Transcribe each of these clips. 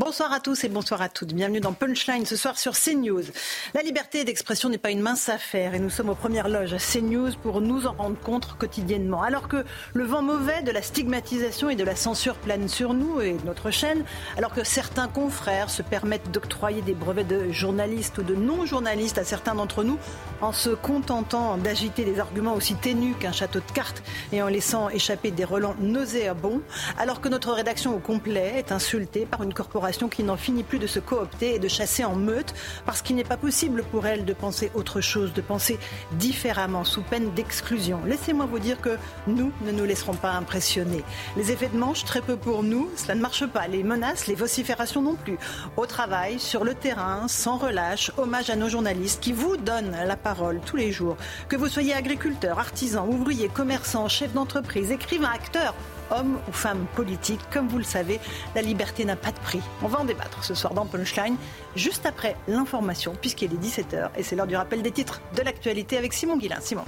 Bonsoir à tous et bonsoir à toutes. Bienvenue dans Punchline ce soir sur CNews. La liberté d'expression n'est pas une mince affaire et nous sommes aux premières loges à CNews pour nous en rendre compte quotidiennement. Alors que le vent mauvais de la stigmatisation et de la censure plane sur nous et notre chaîne, alors que certains confrères se permettent d'octroyer des brevets de journalistes ou de non-journalistes à certains d'entre nous en se contentant d'agiter des arguments aussi ténus qu'un château de cartes et en laissant échapper des relents nauséabonds, alors que notre rédaction au complet est insultée par une corporation qui n'en finit plus de se coopter et de chasser en meute parce qu'il n'est pas possible pour elle de penser autre chose, de penser différemment sous peine d'exclusion. Laissez-moi vous dire que nous ne nous laisserons pas impressionner. Les effets de manche, très peu pour nous, cela ne marche pas. Les menaces, les vociférations non plus. Au travail, sur le terrain, sans relâche, hommage à nos journalistes qui vous donnent la parole tous les jours. Que vous soyez agriculteur, artisan, ouvrier, commerçant, chef d'entreprise, écrivain, acteur, homme ou femme politique. Comme vous le savez, la liberté n'a pas de prix. On va en débattre ce soir dans Punchline, juste après l'information, puisqu'il est 17h et c'est l'heure du rappel des titres de l'actualité avec Simon Guillain. Simon.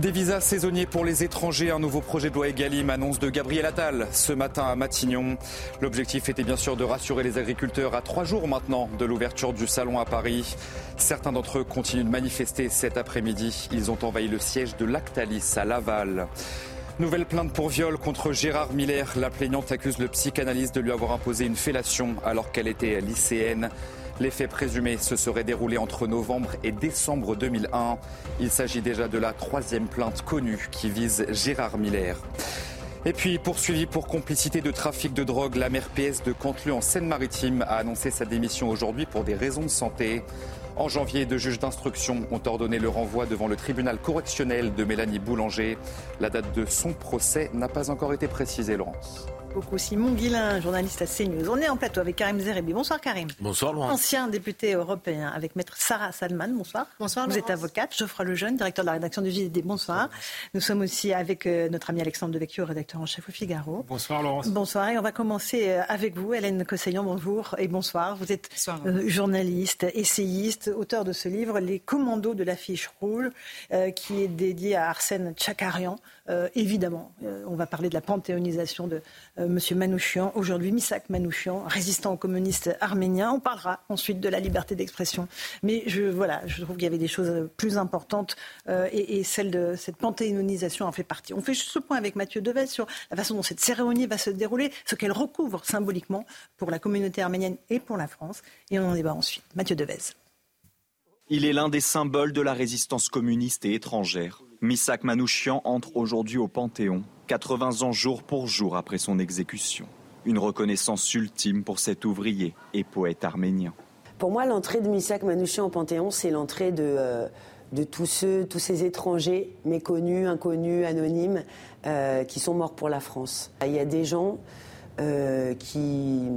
Des visas saisonniers pour les étrangers, un nouveau projet de loi Egalim annonce de Gabriel Attal ce matin à Matignon. L'objectif était bien sûr de rassurer les agriculteurs à trois jours maintenant de l'ouverture du salon à Paris. Certains d'entre eux continuent de manifester cet après-midi. Ils ont envahi le siège de Lactalis à Laval. Nouvelle plainte pour viol contre Gérard Miller. La plaignante accuse le psychanalyste de lui avoir imposé une fellation alors qu'elle était lycéenne. Les faits présumés se seraient déroulés entre novembre et décembre 2001. Il s'agit déjà de la troisième plainte connue qui vise Gérard Miller. Et puis, poursuivi pour complicité de trafic de drogue, la maire PS de Canteleu en Seine-Maritime a annoncé sa démission aujourd'hui pour des raisons de santé. En janvier, deux juges d'instruction ont ordonné le renvoi devant le tribunal correctionnel de Mélanie Boulanger. La date de son procès n'a pas encore été précisée, Laurence beaucoup Simon Guillain, journaliste à CNews. On est en plateau avec Karim Zerebi. Bonsoir Karim. Bonsoir Laurent. Ancien député européen avec maître Sarah Salman. Bonsoir. Bonsoir. Vous êtes avocate. Geoffroy Lejeune, directeur de la rédaction du JDD. Bonsoir. Nous sommes aussi avec euh, notre ami Alexandre Devecchio, rédacteur en chef au Figaro. Bonsoir Laurence. Bonsoir. Et on va commencer euh, avec vous, Hélène Cossaillon. Bonjour et bonsoir. Vous êtes euh, journaliste, essayiste, auteur de ce livre, Les commandos de l'affiche rouge, qui est dédié à Arsène Tchakarian. Évidemment, on va parler de la panthéonisation de Monsieur Manouchian aujourd'hui Misak Manouchian, résistant communiste arménien. On parlera ensuite de la liberté d'expression. Mais je, voilà, je trouve qu'il y avait des choses plus importantes euh, et, celle de cette panthéonisation en fait partie. On fait juste ce point avec Mathieu Deves sur la façon dont cette cérémonie va se dérouler, ce qu'elle recouvre symboliquement pour la communauté arménienne et pour la France. Et on en débat ensuite. Mathieu Devez. Il est l'un des symboles de la résistance communiste et étrangère. Misak Manouchian entre aujourd'hui au Panthéon, 80 ans jour pour jour après son exécution. Une reconnaissance ultime pour cet ouvrier et poète arménien. Pour moi, l'entrée de Misak Manouchian au Panthéon, c'est l'entrée de, euh, tous, ceux, tous ces étrangers méconnus, inconnus, anonymes, euh, qui sont morts pour la France. Il y a des gens euh, qui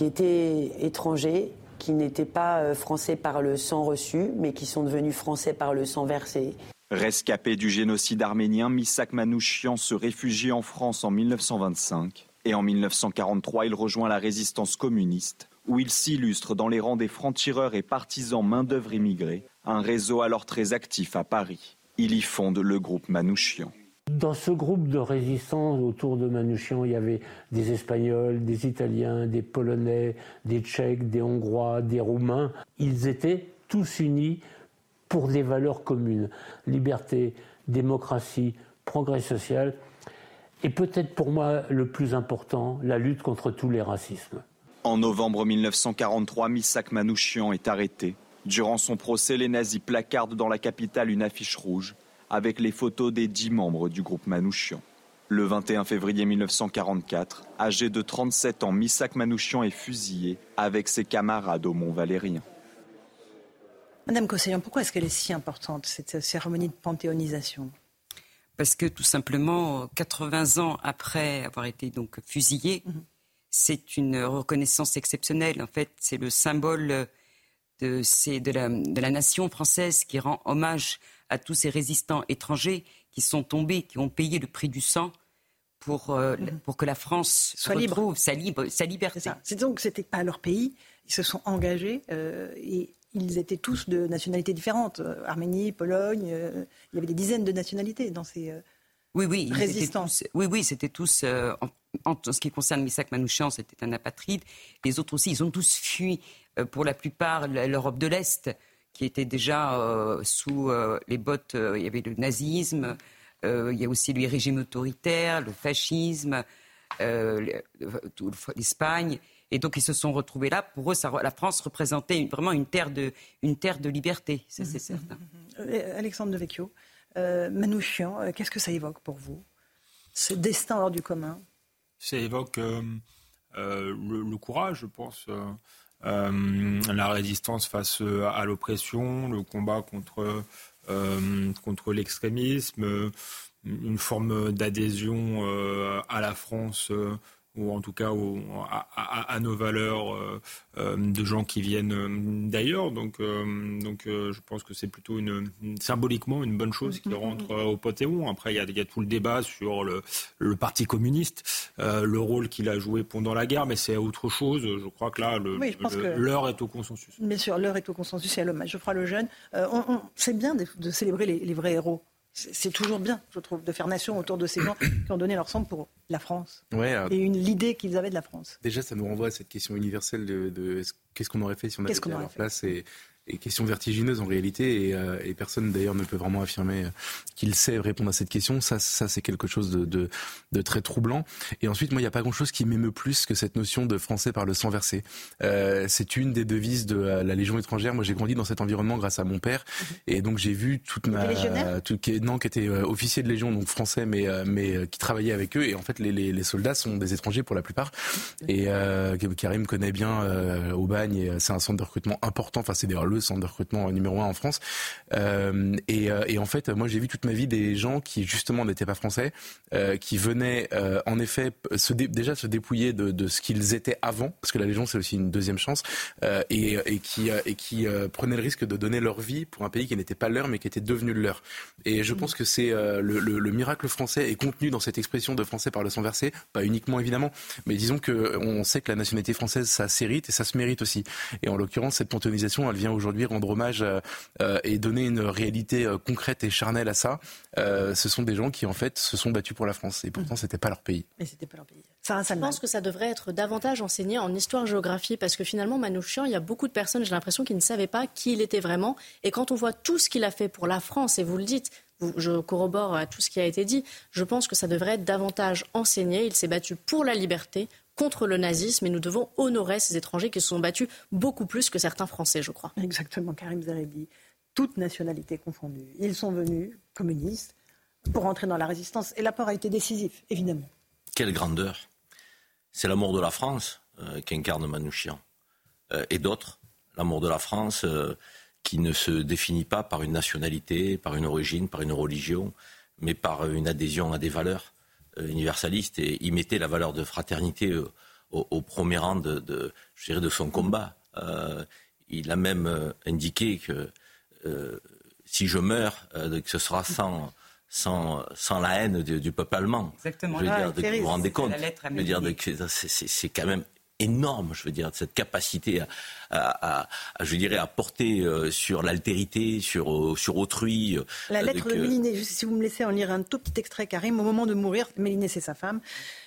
étaient étrangers, qui n'étaient pas français par le sang reçu, mais qui sont devenus français par le sang versé. Rescapé du génocide arménien, Misak Manouchian se réfugie en France en 1925 et en 1943 il rejoint la résistance communiste où il s'illustre dans les rangs des francs-tireurs et partisans main-d'œuvre immigrés, un réseau alors très actif à Paris. Il y fonde le groupe Manouchian. Dans ce groupe de résistance autour de Manouchian, il y avait des Espagnols, des Italiens, des Polonais, des Tchèques, des Hongrois, des Roumains. Ils étaient tous unis pour des valeurs communes. Liberté, démocratie, progrès social. Et peut-être pour moi le plus important, la lutte contre tous les racismes. En novembre 1943, Misak Manouchian est arrêté. Durant son procès, les nazis placardent dans la capitale une affiche rouge avec les photos des dix membres du groupe Manouchian. Le 21 février 1944, âgé de 37 ans, Misak Manouchian est fusillé avec ses camarades au Mont Valérien. Madame Cossaillon, pourquoi est-ce qu'elle est si importante, cette cérémonie de panthéonisation? Parce que tout simplement, 80 ans après avoir été donc fusillé, mhm. c'est une reconnaissance exceptionnelle. En fait, c'est le symbole de, de, la, de, la, nation française qui rend hommage à tous ces résistants étrangers qui sont tombés, qui ont payé le prix du sang pour, euh, mhm. pour que la France Soit retrouve libre. Sa, libre, sa liberté. C'est donc ce n'était pas leur pays. Ils se sont engagés euh, et ils étaient tous de nationalités différentes. Euh, Arménie, Pologne, euh, il y avait des dizaines de nationalités dans ces oui, oui, résistants. oui, oui, c'était tous, en, ce qui concerne Misak Manouchian, c'était un apatride. Les autres aussi, ils ont tous fui, pour la plupart, l'Europe de l'Est, qui était déjà sous les bottes, il y avait le nazisme, il y a aussi les régimes autoritaires, le fascisme, l'Espagne. Et donc ils se sont retrouvés là. Pour eux, la France représentait vraiment une terre de, une terre de liberté, ça c'est mmh, mmh, certain. Mmh, Alexandre de Vecchio, euh, Manouchian, euh, qu'est-ce que ça évoque pour vous Ce destin hors du commun? Ça évoque euh, le, courage, je pense. La résistance face à l'oppression, le combat contre, contre l'extrémisme, une forme d'adhésion à la France ou en tout cas à, nos valeurs euh, euh, de gens qui viennent euh, d'ailleurs. Donc, donc je pense que c'est plutôt une, symboliquement une bonne chose qui rentre au Panthéon. Après, il y, a, y, a, tout le débat sur le, le Parti communiste, le rôle qu'il a joué pendant la guerre, mais c'est autre chose. Je crois que là, l'heure est au consensus. Bien sûr, l'heure est au consensus et à l'hommage. Geoffroy Lejeune, on, c'est bien de, célébrer les vrais héros c'est toujours bien, je trouve, de faire nation autour de ces gens qui ont donné leur sang pour la France euh, et une l'idée qu'ils avaient de la France. Déjà, ça nous renvoie à cette question universelle de, qu'est-ce qu'on aurait fait si on avait été à leur place et, et question vertigineuse en réalité, et, euh, et personne d'ailleurs ne peut vraiment affirmer qu'il sait répondre à cette question. Ça, ça c'est quelque chose de, de, de, très troublant. Et ensuite, moi, il n'y a pas grand-chose qui m'émeut plus que cette notion de français par le sang versé. Euh, c'est une des devises de euh, la Légion étrangère. Moi, j'ai grandi dans cet environnement grâce à mon père, et donc j'ai vu toute ma, tout, qui, non, qui était euh, officier de Légion, donc français, mais mais qui travaillait avec eux. Et en fait, les, les, les soldats sont des étrangers pour la plupart. Et Karim connaît bien au bagne, c'est un centre de recrutement important. Enfin, c'est d'ailleurs centre de recrutement numéro un en France. Euh, et, euh, et, en fait, moi, j'ai vu toute ma vie des gens qui justement n'étaient pas français, euh, qui venaient en effet se déjà se dépouiller de, ce qu'ils étaient avant, parce que la Légion c'est aussi une deuxième chance, et, qui et prenaient le risque de donner leur vie pour un pays qui n'était pas leur, mais qui était devenu le leur. Et je pense que c'est le, le, le, miracle français est contenu dans cette expression de français par le sang versé, pas uniquement évidemment, mais disons que on sait que la nationalité française ça s'hérite et ça se mérite aussi. Et en l'occurrence, cette panthéonisation, elle vient aujourd'hui rendre hommage euh, euh, et donner une réalité euh, concrète et charnelle à ça. ce sont des gens qui en fait se sont battus pour la France et pourtant c'était pas leur pays. Mais c'était pas leur pays. Je pense que ça devrait être davantage enseigné en histoire-géographie parce que finalement, Manouchian, il y a beaucoup de personnes, j'ai l'impression, qui ne savaient pas qui il était vraiment. Et quand on voit tout ce qu'il a fait pour la France, et vous le dites, je corrobore à tout ce qui a été dit, je pense que ça devrait être davantage enseigné. Il s'est battu pour la liberté, contre le nazisme et nous devons honorer ces étrangers qui se sont battus beaucoup plus que certains Français, je crois. Exactement, Karim Zarebi. Toutes nationalités confondues. Ils sont venus, communistes, pour entrer dans la résistance. Et l'apport a été décisif, évidemment. Quelle grandeur C'est l'amour de la France euh, qu'incarne Manouchian. Euh, et d'autres, l'amour de la France euh, qui ne se définit pas par une nationalité, par une origine, par une religion, mais par une adhésion à des valeurs universaliste et il mettait la valeur de fraternité au, premier rang de, je dirais, de son combat. Euh, il a même euh, indiqué que si je meurs, que ce sera sans, sans, sans la haine du, peuple allemand. Exactement. Je veux dire, vous vous rendez compte Je veux dire, c'est quand même énorme, je veux dire, cette capacité à, je dirais, à porter euh, sur l'altérité, sur, euh, sur autrui. Euh, la lettre de Méliné, si vous me laissez en lire un tout petit extrait, Karim, au moment de mourir, Méliné, c'est sa femme,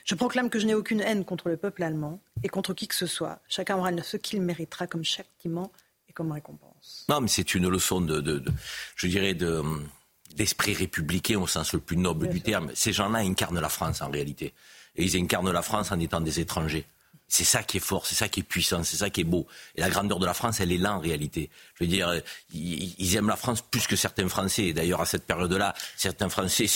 je proclame que je n'ai aucune haine contre le peuple allemand et contre qui que ce soit. Chacun aura ce qu'il méritera comme châtiment et comme récompense. Non, mais c'est une leçon de, de, je dirais, de d'esprit républicain au sens le plus noble du terme. Ces gens-là incarnent la France en réalité. Et ils incarnent la France en étant des étrangers. C'est ça qui est fort, c'est ça qui est puissant, c'est ça qui est beau. Et la grandeur de la France, elle est là en réalité. Je veux dire, ils, aiment la France plus que certains Français. D'ailleurs, à cette période-là, certains Français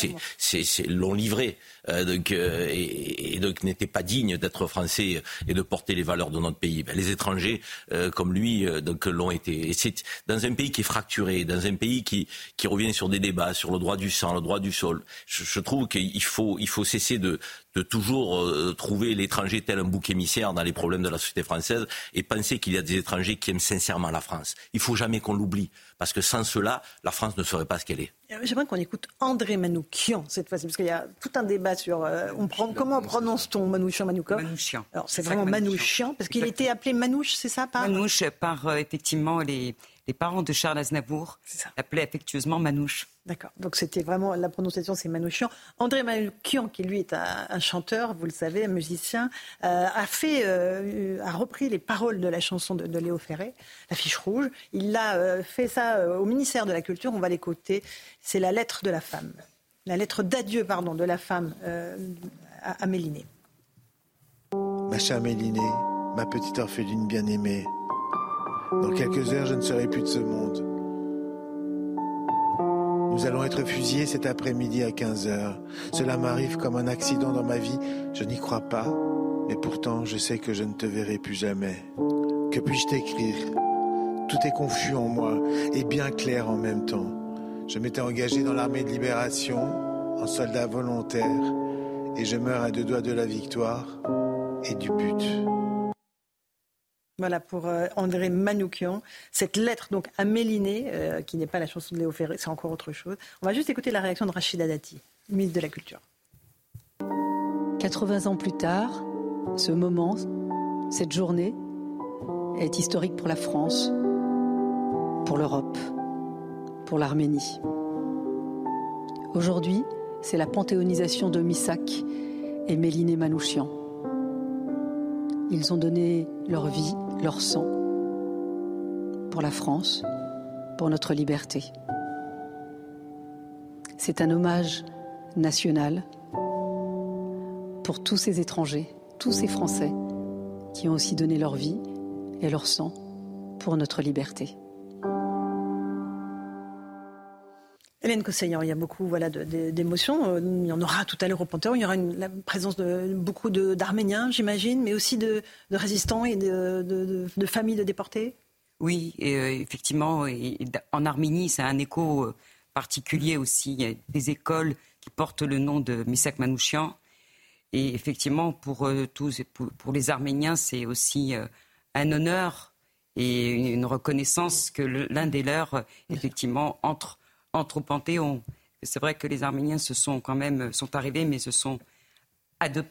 l'ont livré. Euh, donc, euh, et, donc n'étaient pas dignes d'être Français et de porter les valeurs de notre pays. Ben, les étrangers, euh, comme lui, donc l'ont été. Et c'est dans un pays qui est fracturé, dans un pays qui, qui revient sur des débats, sur le droit du sang, le droit du sol. Je, je trouve qu'il faut, il faut cesser de, de toujours euh, trouver l'étranger tel un bouc émissaire dans les problèmes de la société française et penser qu'il y a des étrangers qui aiment sincèrement la France. Il faut jamais qu'on l'oublie, parce que sans cela, la France ne serait pas ce qu'elle est. Euh, j'aimerais qu'on écoute André Manoukian cette fois-ci, parce qu'il y a tout un débat sur euh, on prend, comment prononce-t-on Manouchian, Manoukian? Manouchian. Alors c'est vraiment Manouchian, parce qu'il était appelé Manouche, c'est ça par... Manouche par effectivement les, les parents de Charles Aznavour l'appelaient affectueusement Manouche. D'accord. Donc c'était vraiment la prononciation, c'est Manouchian. André Manouchian, qui lui est un, chanteur, vous le savez, un musicien, euh, a fait, euh, a repris les paroles de la chanson de, Léo Ferré, La Fiche Rouge. Il a euh, fait ça au ministère de la Culture. On va l'écouter. C'est la lettre de la femme, la lettre d'adieu, pardon, de la femme à, à Mélinée. Ma chère Mélinée, ma petite orpheline bien-aimée. Dans quelques heures, je ne serai plus de ce monde. Nous allons être fusillés cet après-midi à 15 heures. Cela m'arrive comme un accident dans ma vie. Je n'y crois pas. Mais pourtant, je sais que je ne te verrai plus jamais. Que puis-je t'écrire? Tout est confus en moi et bien clair en même temps. Je m'étais engagé dans l'armée de libération, en soldat volontaire, et je meurs à deux doigts de la victoire et du but. Voilà pour euh, André Manoukian. Cette lettre donc à Méliné, euh, qui n'est pas la chanson de Léo Ferré, c'est encore autre chose. On va juste écouter la réaction de Rachida Dati, ministre de la Culture. 80 ans plus tard, ce moment, cette journée est historique pour la France, pour l'Europe, pour l'Arménie. Aujourd'hui, c'est la panthéonisation de Missak et Méliné Manouchian. Ils ont donné leur vie leur sang pour la France, pour notre liberté. C'est un hommage national pour tous ces étrangers, tous ces Français qui ont aussi donné leur vie et leur sang pour notre liberté. Hélène Cossaillan, il y a beaucoup voilà, d'émotions. Euh, il y en aura tout à l'heure au Panthéon. Il y aura la présence de beaucoup d'Arméniens, j'imagine, mais aussi de, résistants et de, familles de déportés. Oui, euh, effectivement. en Arménie, c'est un écho euh, particulier aussi. Il y a des écoles qui portent le nom de Misak Manouchian. Et effectivement, pour tous, pour, les Arméniens, c'est aussi un honneur et une reconnaissance que l'un des leurs, effectivement, entre entre au Panthéon. C'est vrai que les Arméniens se sont quand même sont arrivés, mais se sont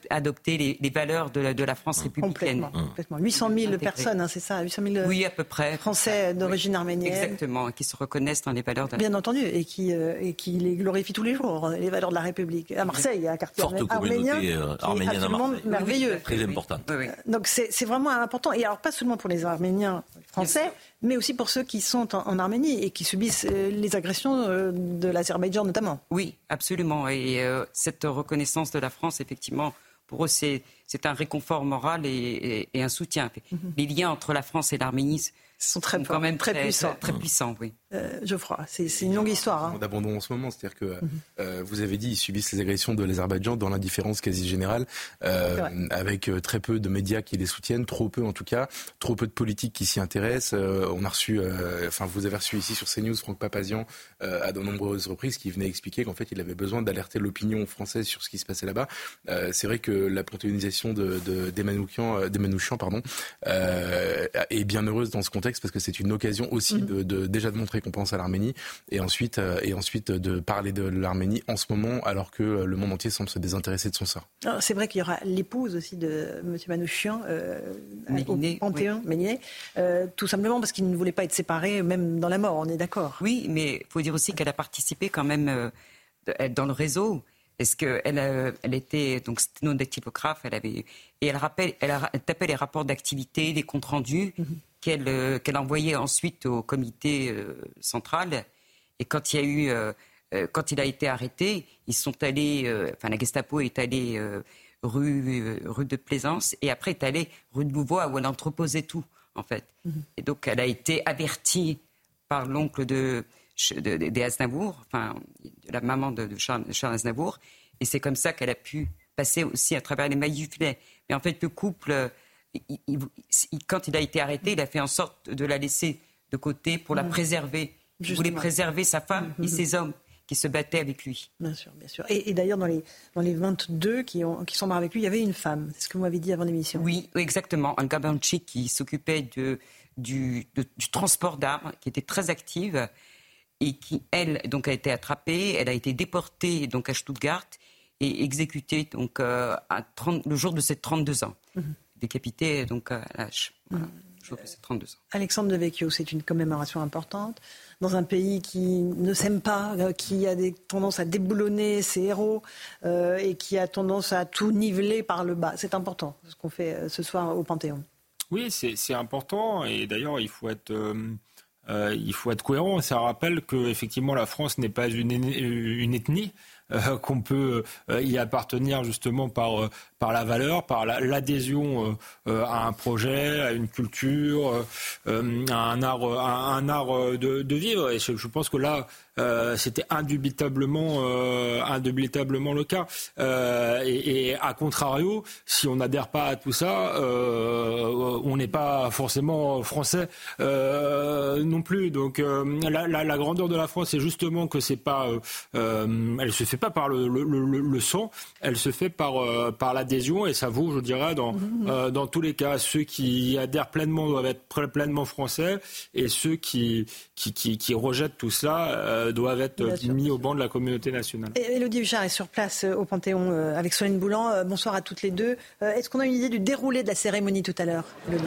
adopter les, valeurs de la, de la, France républicaine. Complètement. 800 000 personnes, hein, c'est ça 800 000 oui, à peu près. Français d'origine arménienne. Exactement, qui se reconnaissent dans les valeurs de la Bien entendu, et qui, euh, et qui les glorifient tous les jours, les valeurs de la République. À Marseille, il y a un quartier Forte arménien, euh, arménienne à Marseille. merveilleux. Très important. Donc c'est vraiment important. Et alors, pas seulement pour les Arméniens français, mais aussi pour ceux qui sont en, Arménie et qui subissent euh, les agressions de l'Azerbaïdjan notamment. Oui, absolument. Et cette reconnaissance de la France, effectivement, pour eux, c'est un réconfort moral et, un soutien. Mhm. Les liens entre la France et l'Arménie sont très quand même très, puissants. Très, puissants, oui. Euh, Geoffroy, c'est une longue histoire. Hein. D'abandon en ce moment, c'est-à-dire que mhm. euh, vous avez dit ils subissent les agressions de l'Azerbaïdjan dans l'indifférence quasi générale, euh, avec euh, très peu de médias qui les soutiennent, trop peu en tout cas, trop peu de politiques qui s'y intéressent. on a reçu, enfin vous avez reçu ici sur CNews Franck Papazian à de nombreuses reprises qui venait expliquer qu'en fait il avait besoin d'alerter l'opinion française sur ce qui se passait là-bas. c'est vrai que la panthéonisation de, de pardon, est bien heureuse dans ce contexte parce que c'est une occasion aussi mhm. de, déjà de montrer qu'on pense à l'Arménie et ensuite, euh, et ensuite de parler de l'Arménie en ce moment alors que le monde entier semble se désintéresser de son sort. C'est vrai qu'il y aura l'épouse aussi de M. Manouchian euh, au Panthéon, euh, tout simplement parce qu'il ne voulait pas être séparé même dans la mort, on est d'accord. Oui, mais il faut dire aussi qu'elle a participé quand même dans le réseau. Est-ce qu'elle elle était donc non dactylographe, elle avait et elle rappelle, elle, tapait les rapports d'activité, les comptes rendus. Mhm. Euh, qu'elle envoyait ensuite au comité euh, central. Et quand il y a eu, euh, quand il a été arrêté, ils sont allés, enfin la Gestapo est allée rue, rue de Plaisance, et après est allée rue de Louvois où elle entreposait tout, en fait. Mhm. Et donc elle a été avertie par l'oncle de, de, des Aznavour, enfin la maman de, Charles, Charles Aznavour, et c'est comme ça qu'elle a pu passer aussi à travers les mailles du filet. Mais en fait, le couple, quand il a été arrêté, il a fait en sorte de la laisser de côté pour la mhm. préserver. Il voulait préserver sa femme et mhm. ses hommes qui se battaient avec lui. Bien sûr, bien sûr. Et, d'ailleurs, dans les, dans les 22 qui, ont, qui sont morts avec lui, il y avait une femme. C'est ce que vous m'avez dit avant l'émission. Oui, exactement. Un Banchi qui s'occupait de, du, du transport d'armes, qui était très active et qui, elle, donc, a été attrapée. Elle a été déportée donc, à Stuttgart et exécutée donc, euh, à 30, le jour de ses 32 ans. Mhm. Décapitée donc, à l'âge. Voilà. Mhm. 32 ans. Alexandre de Vecchio, c'est une commémoration importante. Dans un pays qui ne s'aime pas, euh, qui a des tendances à déboulonner ses héros euh, et qui a tendance à tout niveler par le bas. C'est important ce qu'on fait euh, ce soir au Panthéon. Oui, c'est important et d'ailleurs il faut être il faut être cohérent. Ça rappelle que effectivement la France n'est pas une, une ethnie, euh, qu'on peut euh, y appartenir justement par, euh, par la valeur, par l'adhésion à un projet, à une culture, à un art, un art de, vivre. Et je, pense que là, euh, c'était indubitablement, euh, indubitablement le cas. Euh, et, et, à contrario, si on n'adhère pas à tout ça, on n'est pas forcément français non plus. Donc la, la, la, grandeur de la France, c'est justement que c'est pas, elle se fait pas par le, le, sang, elle se fait par par et ça vaut, je dirais, dans mmh. dans tous les cas, ceux qui adhèrent pleinement doivent être pleinement français et ceux qui qui, qui, qui rejettent tout cela euh, doivent être mis au banc de la communauté nationale. Et Elodie Huchard est sur place euh, au Panthéon euh, avec Solène Boulan. bonsoir à toutes les deux. Est-ce qu'on a une idée du déroulé de la cérémonie tout à l'heure, Elodie?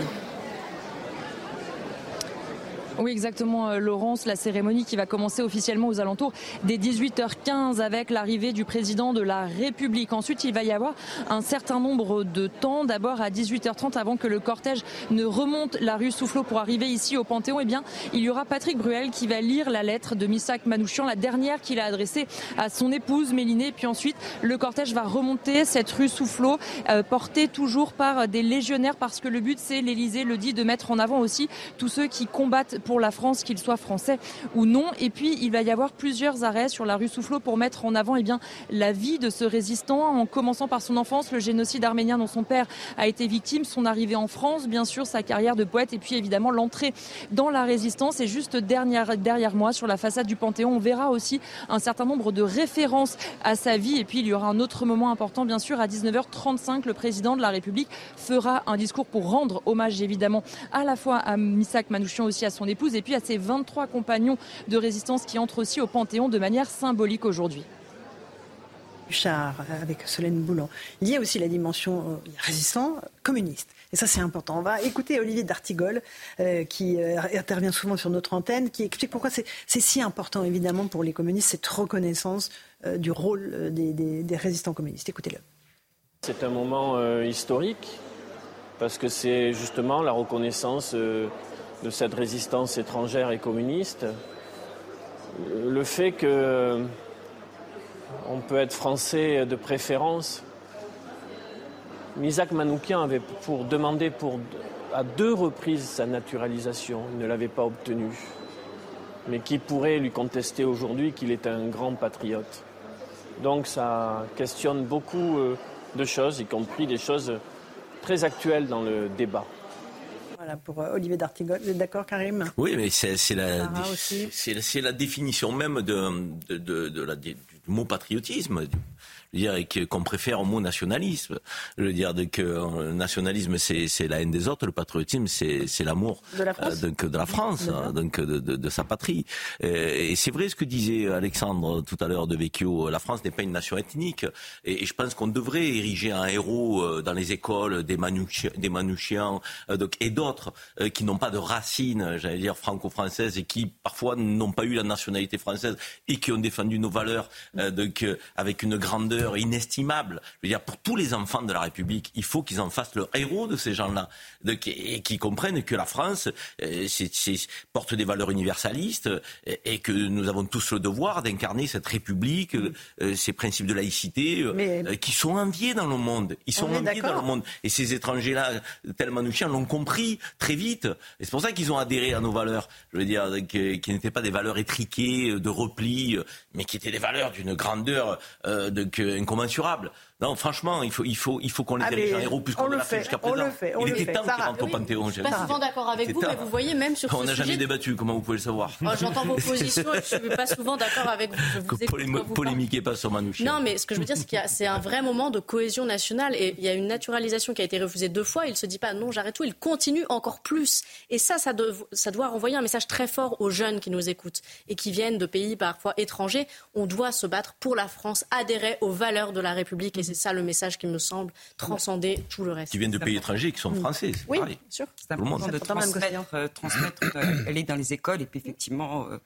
Oui, exactement, euh, Laurence. La cérémonie qui va commencer officiellement aux alentours des 18h15 avec l'arrivée du président de la République. Ensuite, il va y avoir un certain nombre de temps. D'abord, à 18h30, avant que le cortège ne remonte la rue Soufflot pour arriver ici au Panthéon, eh bien, il y aura Patrick Bruel qui va lire la lettre de Missak Manouchian, la dernière qu'il a adressée à son épouse Mélinée. Puis ensuite, le cortège va remonter cette rue Soufflot, euh, portée toujours par des légionnaires, parce que le but, c'est, l'Élysée le dit, de mettre en avant aussi tous ceux qui combattent pour la France, qu'ils soient français ou non. Et puis, il va y avoir plusieurs arrêts sur la rue Soufflot pour mettre en avant eh bien, la vie de ce résistant, en commençant par son enfance, le génocide arménien dont son père a été victime, son arrivée en France, bien sûr, sa carrière de poète, et puis évidemment l'entrée dans la résistance. Et juste derrière, derrière moi, sur la façade du Panthéon, on verra aussi un certain nombre de références à sa vie. Et puis, il y aura un autre moment important, bien sûr, à 19h35, le président de la République fera un discours pour rendre hommage, évidemment, à la fois à Missak Manouchian, aussi à son épouse, et puis à ses 23 compagnons de résistance qui entrent aussi au Panthéon de manière symbolique aujourd'hui. Char avec Solène Boulan. Il y a aussi la dimension euh, résistant communiste. Et ça, c'est important. On va écouter Olivier D'Artigol, euh, qui euh, intervient souvent sur notre antenne, qui explique pourquoi c'est si important, évidemment, pour les communistes, cette reconnaissance du rôle des, des, résistants communistes. Écoutez-le. C'est un moment historique, parce que c'est justement la reconnaissance de cette résistance étrangère et communiste, le fait que on peut être français de préférence. Misak Manoukian avait pour demander pour, à deux reprises sa naturalisation, il ne l'avait pas obtenue. Mais qui pourrait lui contester aujourd'hui qu'il est un grand patriote Donc ça questionne beaucoup euh, de choses, y compris des choses très actuelles dans le débat. Voilà, pour euh, Olivier D'Artigol. Vous êtes d'accord, Karim? Oui, mais c'est la, c'est la définition même de, de, de, de la, du mot patriotisme dire qu'on préfère au mot nationalisme. Je veux dire que le nationalisme c'est la haine des autres, le patriotisme c'est l'amour de la France, euh, donc, de, la France donc de, de, de, sa patrie. Et, c'est vrai ce que disait Alexandre tout à l'heure de Vecchio, la France n'est pas une nation ethnique. Et, je pense qu'on devrait ériger un héros euh, dans les écoles des, Manouchiens, des euh, donc, et d'autres qui n'ont pas de racines, j'allais dire franco-françaises et qui parfois n'ont pas eu la nationalité française et qui ont défendu nos valeurs donc, avec une grandeur inestimable. Je veux dire, pour tous les enfants de la République, il faut qu'ils en fassent le héros de ces gens-là, et qu'ils comprennent que la France porte des valeurs universalistes et, que nous avons tous le devoir d'incarner cette République, ces principes de laïcité, qui sont enviés dans le monde. Ils sont enviés dans le monde. Et ces étrangers-là, tellement nous l'ont compris très vite. Et c'est pour ça qu'ils ont adhéré à nos valeurs. Je veux dire, qui, n'étaient pas des valeurs étriquées, de repli, mais qui étaient des valeurs d'une grandeur euh, incommensurable. Non, franchement, il faut, il faut, il faut qu'on les dirige en héros plus qu'on l'a fait, jusqu'à présent. On le fait, on il le était temps qu'ils rentrent au Panthéon. Je suis pas souvent d'accord avec vous, mais vous voyez, même sur on ce sujet... On n'a jamais débattu, comment vous pouvez le savoir? Oh, J'entends vos positions et je ne suis pas souvent d'accord avec vous. vous polémiquez pas sur Manouchian. Non, mais ce que je veux dire, c'est qu'il c'est un vrai moment de cohésion nationale et il y a une naturalisation qui a été refusée deux fois. Il ne se dit pas non, j'arrête tout, il continue encore plus. Et ça, ça, ça doit renvoyer un message très fort aux jeunes qui nous écoutent et qui viennent de pays parfois étrangers. On doit se battre pour la France, adhérer aux valeurs de la République et c'est ça le message qui me semble transcender tout le reste. Qui viennent de pays étrangers, qui sont mm. français. Oui, bien sûr. C'est important de transmettre, euh, transmettre euh, elle est dans les écoles et puis effectivement euh,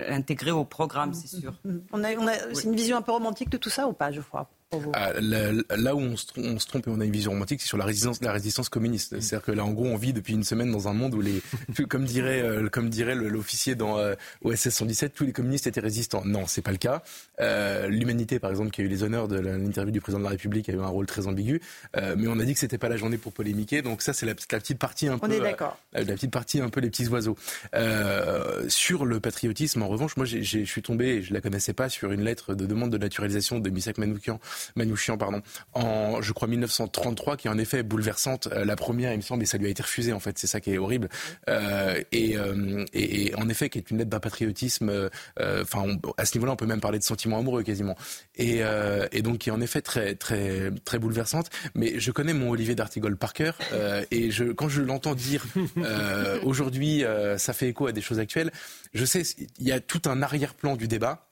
l'intégrer au programme, c'est sûr. Mm. On a, on a, C'est une vision un peu romantique de tout ça ou pas, je crois? Ah, là, où on se, trompe et on a une vision romantique, c'est sur la résistance, la résistance communiste. Mm. C'est-à-dire que là, en gros, on vit depuis une semaine dans un monde où les, comme dirait, euh, comme dirait l'officier dans euh, OSS 117, tous les communistes étaient résistants. Non, c'est pas le cas. Euh, L'humanité, par exemple, qui a eu les honneurs de l'interview du président de la République, a eu un rôle très ambigu. Euh, mais on a dit que c'était pas la journée pour polémiquer. Donc ça, c'est la, la, petite partie un on peu. On est d'accord. la petite partie un peu les petits oiseaux. sur le patriotisme, en revanche, moi, je suis tombé, je la connaissais pas, sur une lettre de demande de naturalisation de Misak Manouchian, Manouchian pardon, en, je crois, 1933, qui est en effet bouleversante. Euh, la première, il me semble, et ça lui a été refusé, en fait. C'est ça qui est horrible. Euh, et, euh, et, en effet, qui est une lettre d'un patriotisme. Enfin, à ce niveau-là, on peut même parler de sentiment amoureux quasiment. Et, et donc, qui est en effet très, très, très bouleversante. Mais je connais mon Olivier d'Artigol par cœur. et je, quand je l'entends dire aujourd'hui, ça fait écho à des choses actuelles, je sais, il y a tout un arrière-plan du débat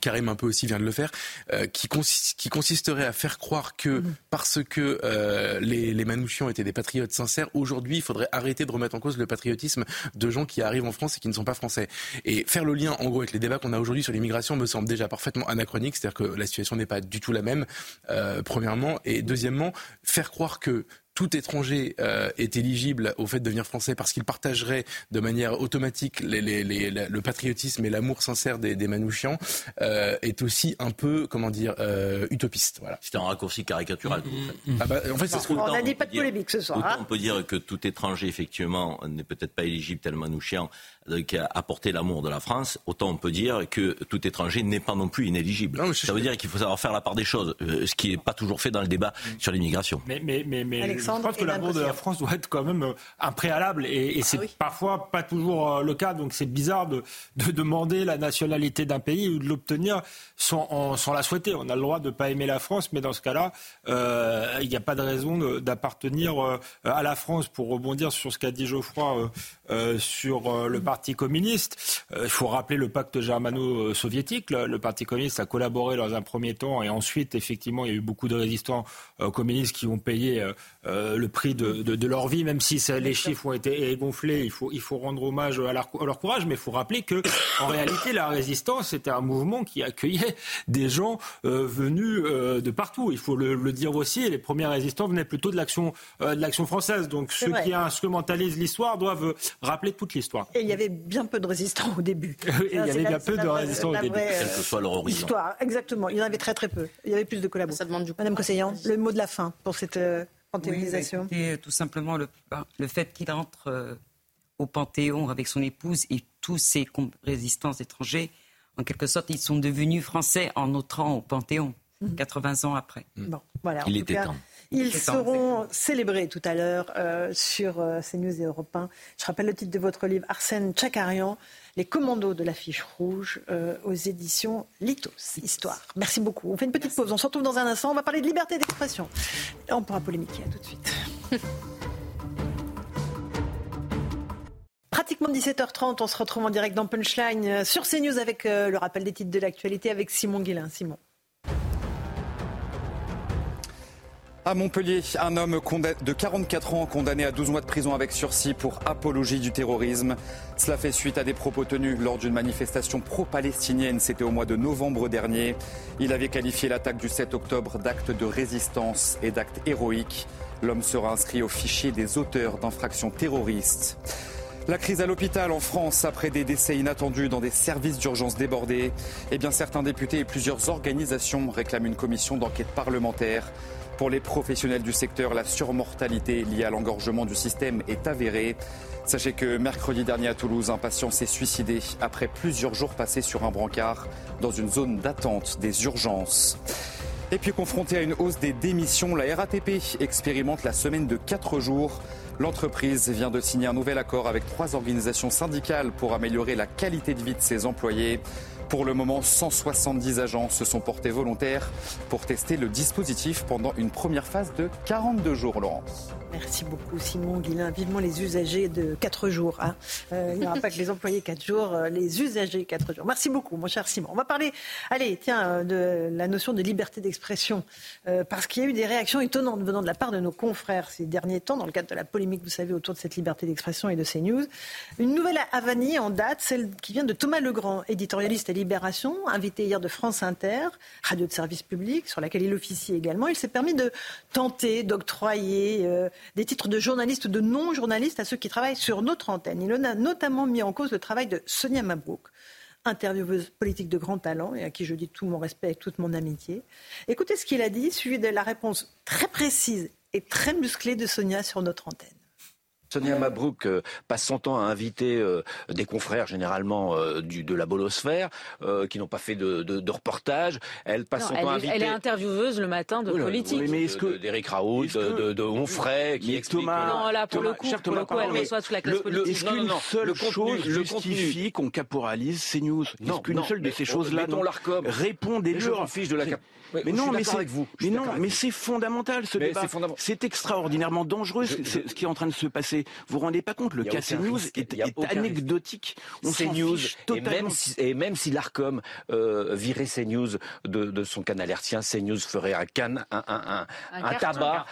Karim un peu aussi vient de le faire, euh, qui, qui, consisterait à faire croire que mhm. parce que euh, les, les Manouchians étaient des patriotes sincères, aujourd'hui il faudrait arrêter de remettre en cause le patriotisme de gens qui arrivent en France et qui ne sont pas français. Et faire le lien en gros avec les débats qu'on a aujourd'hui sur l'immigration me semble déjà parfaitement anachronique, c'est-à-dire que la situation n'est pas du tout la même, euh, premièrement, et deuxièmement, faire croire que tout étranger euh, est éligible au fait de devenir français parce qu'il partagerait de manière automatique les, les, les, le patriotisme et l'amour sincère des, des Manouchians euh, est aussi un peu, comment dire, euh, utopiste. Voilà. C'est un raccourci caricatural. En, ah bah, en fait, c'est on n'a dit pas de polémique ce soir. Hein. on peut dire que tout étranger, effectivement, n'est peut-être pas éligible tel Manouchian qui a apporté l'amour de la France, autant on peut dire que tout étranger n'est pas non plus inéligible. ça veut dire qu'il faut savoir faire la part des choses, euh, ce qui n'est pas toujours fait dans le débat sur l'immigration. Mais, mais, mais, mais je pense que l'amour de la France doit être quand même euh, un préalable et, et ah c'est parfois pas toujours euh, le cas. Donc c'est bizarre de, de, demander la nationalité d'un pays ou de l'obtenir sans, sans, la souhaiter. On a le droit de ne pas aimer la France, mais dans ce cas-là, euh, il n'y a pas de raison d'appartenir à la France. Pour rebondir sur ce qu'a dit Geoffroy euh, sur le parti communiste. Euh, il faut rappeler le pacte germano-soviétique. Le, Parti communiste a collaboré dans un premier temps et ensuite, effectivement, il y a eu beaucoup de résistants euh, communistes qui ont payé euh, le prix de, leur vie, même si les chiffres ont été gonflés. Il faut, il faut rendre hommage à leur, courage, mais il faut rappeler que, en réalité, la résistance était un mouvement qui accueillait des gens venus de partout. Il faut le, dire aussi. les premiers résistants venaient plutôt de l'action, de l'action française. Donc ceux qui instrumentalisent l'histoire doivent rappeler toute l'histoire. Il y avait bien peu de résistants au début. il y avait bien peu de résistants au début. Quel que soit leur origine. Histoire, exactement. Il y en avait très très peu. Il y avait plus de collaborateurs. Ça demande du Madame Cosseillan, le mot de la fin pour cette euh, panthéonisation. Oui, tout simplement le, le fait qu'il entre euh, au Panthéon avec son épouse et tous ses résistants étrangers, en quelque sorte, ils sont devenus français en entrant au Panthéon, 80 mmh. ans après. Bon, voilà. Il était temps. Ils seront célébrés tout à l'heure euh, sur euh, CNews et Europe 1. Je rappelle le titre de votre livre, Arsène Tchakarian, Les commandos de l'affiche rouge, euh, aux éditions Litos, Histoire. Merci beaucoup. On fait une petite pause. On se retrouve dans un instant. On va parler de liberté d'expression. On pourra polémiquer. À tout de suite. Pratiquement 17h30, on se retrouve en direct dans Punchline sur CNews avec le rappel des titres de l'actualité avec Simon Guillain. Simon. À Montpellier, un homme de 44 ans condamné à 12 mois de prison avec sursis pour apologie du terrorisme. Cela fait suite à des propos tenus lors d'une manifestation pro-palestinienne. C'était au mois de novembre dernier. Il avait qualifié l'attaque du 7 octobre d'acte de résistance et d'acte héroïque. L'homme sera inscrit au fichier des auteurs d'infractions terroristes. La crise à l'hôpital en France après des décès inattendus dans des services d'urgence débordés. Eh bien, certains députés et plusieurs organisations réclament une commission d'enquête parlementaire. Pour les professionnels du secteur, la surmortalité liée à l'engorgement du système est avérée. Sachez que mercredi dernier à Toulouse, un patient s'est suicidé après plusieurs jours passés sur un brancard dans une zone d'attente des urgences. Et puis confronté à une hausse des démissions, la RATP expérimente la semaine de 4 jours. L'entreprise vient de signer un nouvel accord avec trois organisations syndicales pour améliorer la qualité de vie de ses employés. Pour le moment, 170 agents se sont portés volontaires pour tester le dispositif pendant une première phase de 42 jours, Laurence. Merci beaucoup Simon Guillain. Vivement les usagers de 4 jours. Hein. Euh, il n'y aura pas que les employés 4 jours, euh, les usagers 4 jours. Merci beaucoup mon cher Simon. On va parler, allez, tiens, euh, de la notion de liberté d'expression. parce qu'il y a eu des réactions étonnantes venant de la part de nos confrères ces derniers temps, dans le cadre de la polémique, vous savez, autour de cette liberté d'expression et de ces news. Une nouvelle avanie en date, celle qui vient de Thomas Legrand, éditorialiste et Libération, invité hier de France Inter, radio de service public, sur laquelle il officie également. Il s'est permis de tenter d'octroyer des titres de journaliste ou de non-journaliste à ceux qui travaillent sur notre antenne. Il a notamment mis en cause le travail de Sonia Mabrouk, intervieweuse politique de grand talent et à qui je dis tout mon respect et toute mon amitié. Écoutez ce qu'il a dit, suivi de la réponse très précise et très musclée de Sonia sur notre antenne. Sonia Mabrouk euh, passe son temps à inviter euh, des confrères généralement euh, du, de la bolosphère qui n'ont pas fait de, de, de, reportage. Elle passe son elle temps à inviter. Elle est intervieweuse le matin de politique. mais est-ce que d'Éric Raoult, de, de, Onfray, qui explique. Thomas, non, là pour le coup, pour le coup, elle reçoit toute la classe politique. Est-ce qu'une seule chose justifie qu'on caporalise ces news? Est-ce qu'une seule de ces choses-là répond des Je fiche de la mais non, mais c'est, mais non, mais c'est fondamental ce débat. C'est extraordinairement dangereux ce qui est en train de se passer. Vous vous rendez pas compte, le cas CNews est, est anecdotique. On CNews, et même si, et même si l'Arcom euh, virait CNews de, de son canal hertien, CNews ferait un, can, un, un, un, un tabac,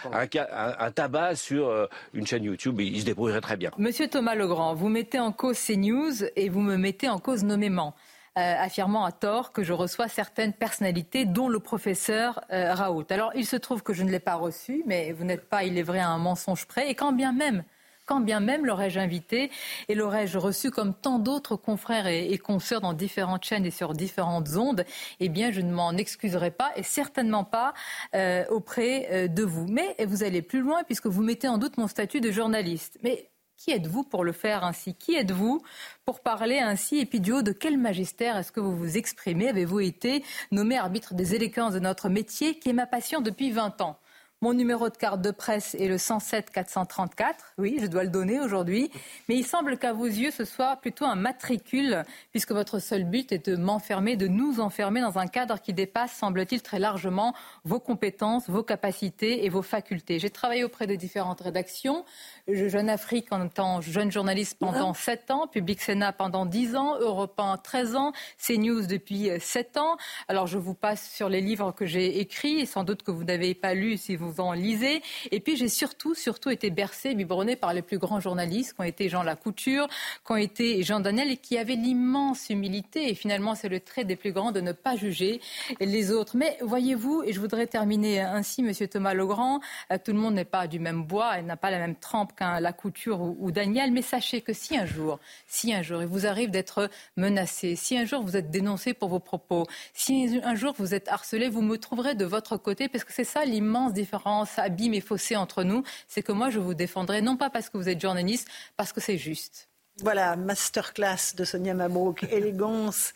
un, tabac sur euh, une chaîne YouTube et il se débrouillerait très bien. Monsieur Thomas Legrand, vous mettez en cause CNews et vous me mettez en cause nommément. Euh, affirmant à tort que je reçois certaines personnalités, dont le professeur euh, Raoult. Alors, il se trouve que je ne l'ai pas reçu, mais vous n'êtes pas, il est vrai, à un mensonge près. Et quand bien même quand bien même l'aurais-je invité et l'aurais-je reçu comme tant d'autres confrères et, consoeurs dans différentes chaînes et sur différentes ondes, eh bien, je ne m'en excuserai pas et certainement pas euh, auprès de vous. Mais vous allez plus loin puisque vous mettez en doute mon statut de journaliste. Mais qui êtes-vous pour le faire ainsi? Qui êtes-vous pour parler ainsi? Et puis du haut de quel magistère est-ce que vous vous exprimez? Avez-vous été nommé arbitre des éloquences de notre métier, qui est ma passion depuis 20 ans? Mon numéro de carte de presse est le 107 434. Oui, je dois le donner aujourd'hui. Mais il semble qu'à vos yeux, ce soit plutôt un matricule, puisque votre seul but est de m'enfermer, de nous enfermer dans un cadre qui dépasse, semble-t-il, très largement vos compétences, vos capacités et vos facultés. J'ai travaillé auprès de différentes rédactions. Jeune Afrique en tant jeune journaliste pendant 7 ans, Public Sénat pendant 10 ans, Europe 1 13 ans, CNews depuis 7 ans. Alors je vous passe sur les livres que j'ai écrits et sans doute que vous n'avez pas lu si vous en lisez. Et puis j'ai surtout, surtout été bercé, biberonné par les plus grands journalistes qui ont été Jean Lacouture, qui ont été Jean Daniel et qui avaient l'immense humilité. Et finalement, c'est le trait des plus grands de ne pas juger les autres. Mais voyez-vous, et je voudrais terminer ainsi, Monsieur Thomas Legrand, euh, tout le monde n'est pas du même bois et n'a pas la même trempe la couture ou, Daniel, mais sachez que si un jour, si un jour il vous arrive d'être menacé, si un jour vous êtes dénoncé pour vos propos, si un jour vous êtes harcelé, vous me trouverez de votre côté parce que c'est ça l'immense différence, abîme et fossé entre nous, c'est que moi je vous défendrai non pas parce que vous êtes journaliste, parce que c'est juste. Voilà, masterclass de Sonia Mabrouk, élégance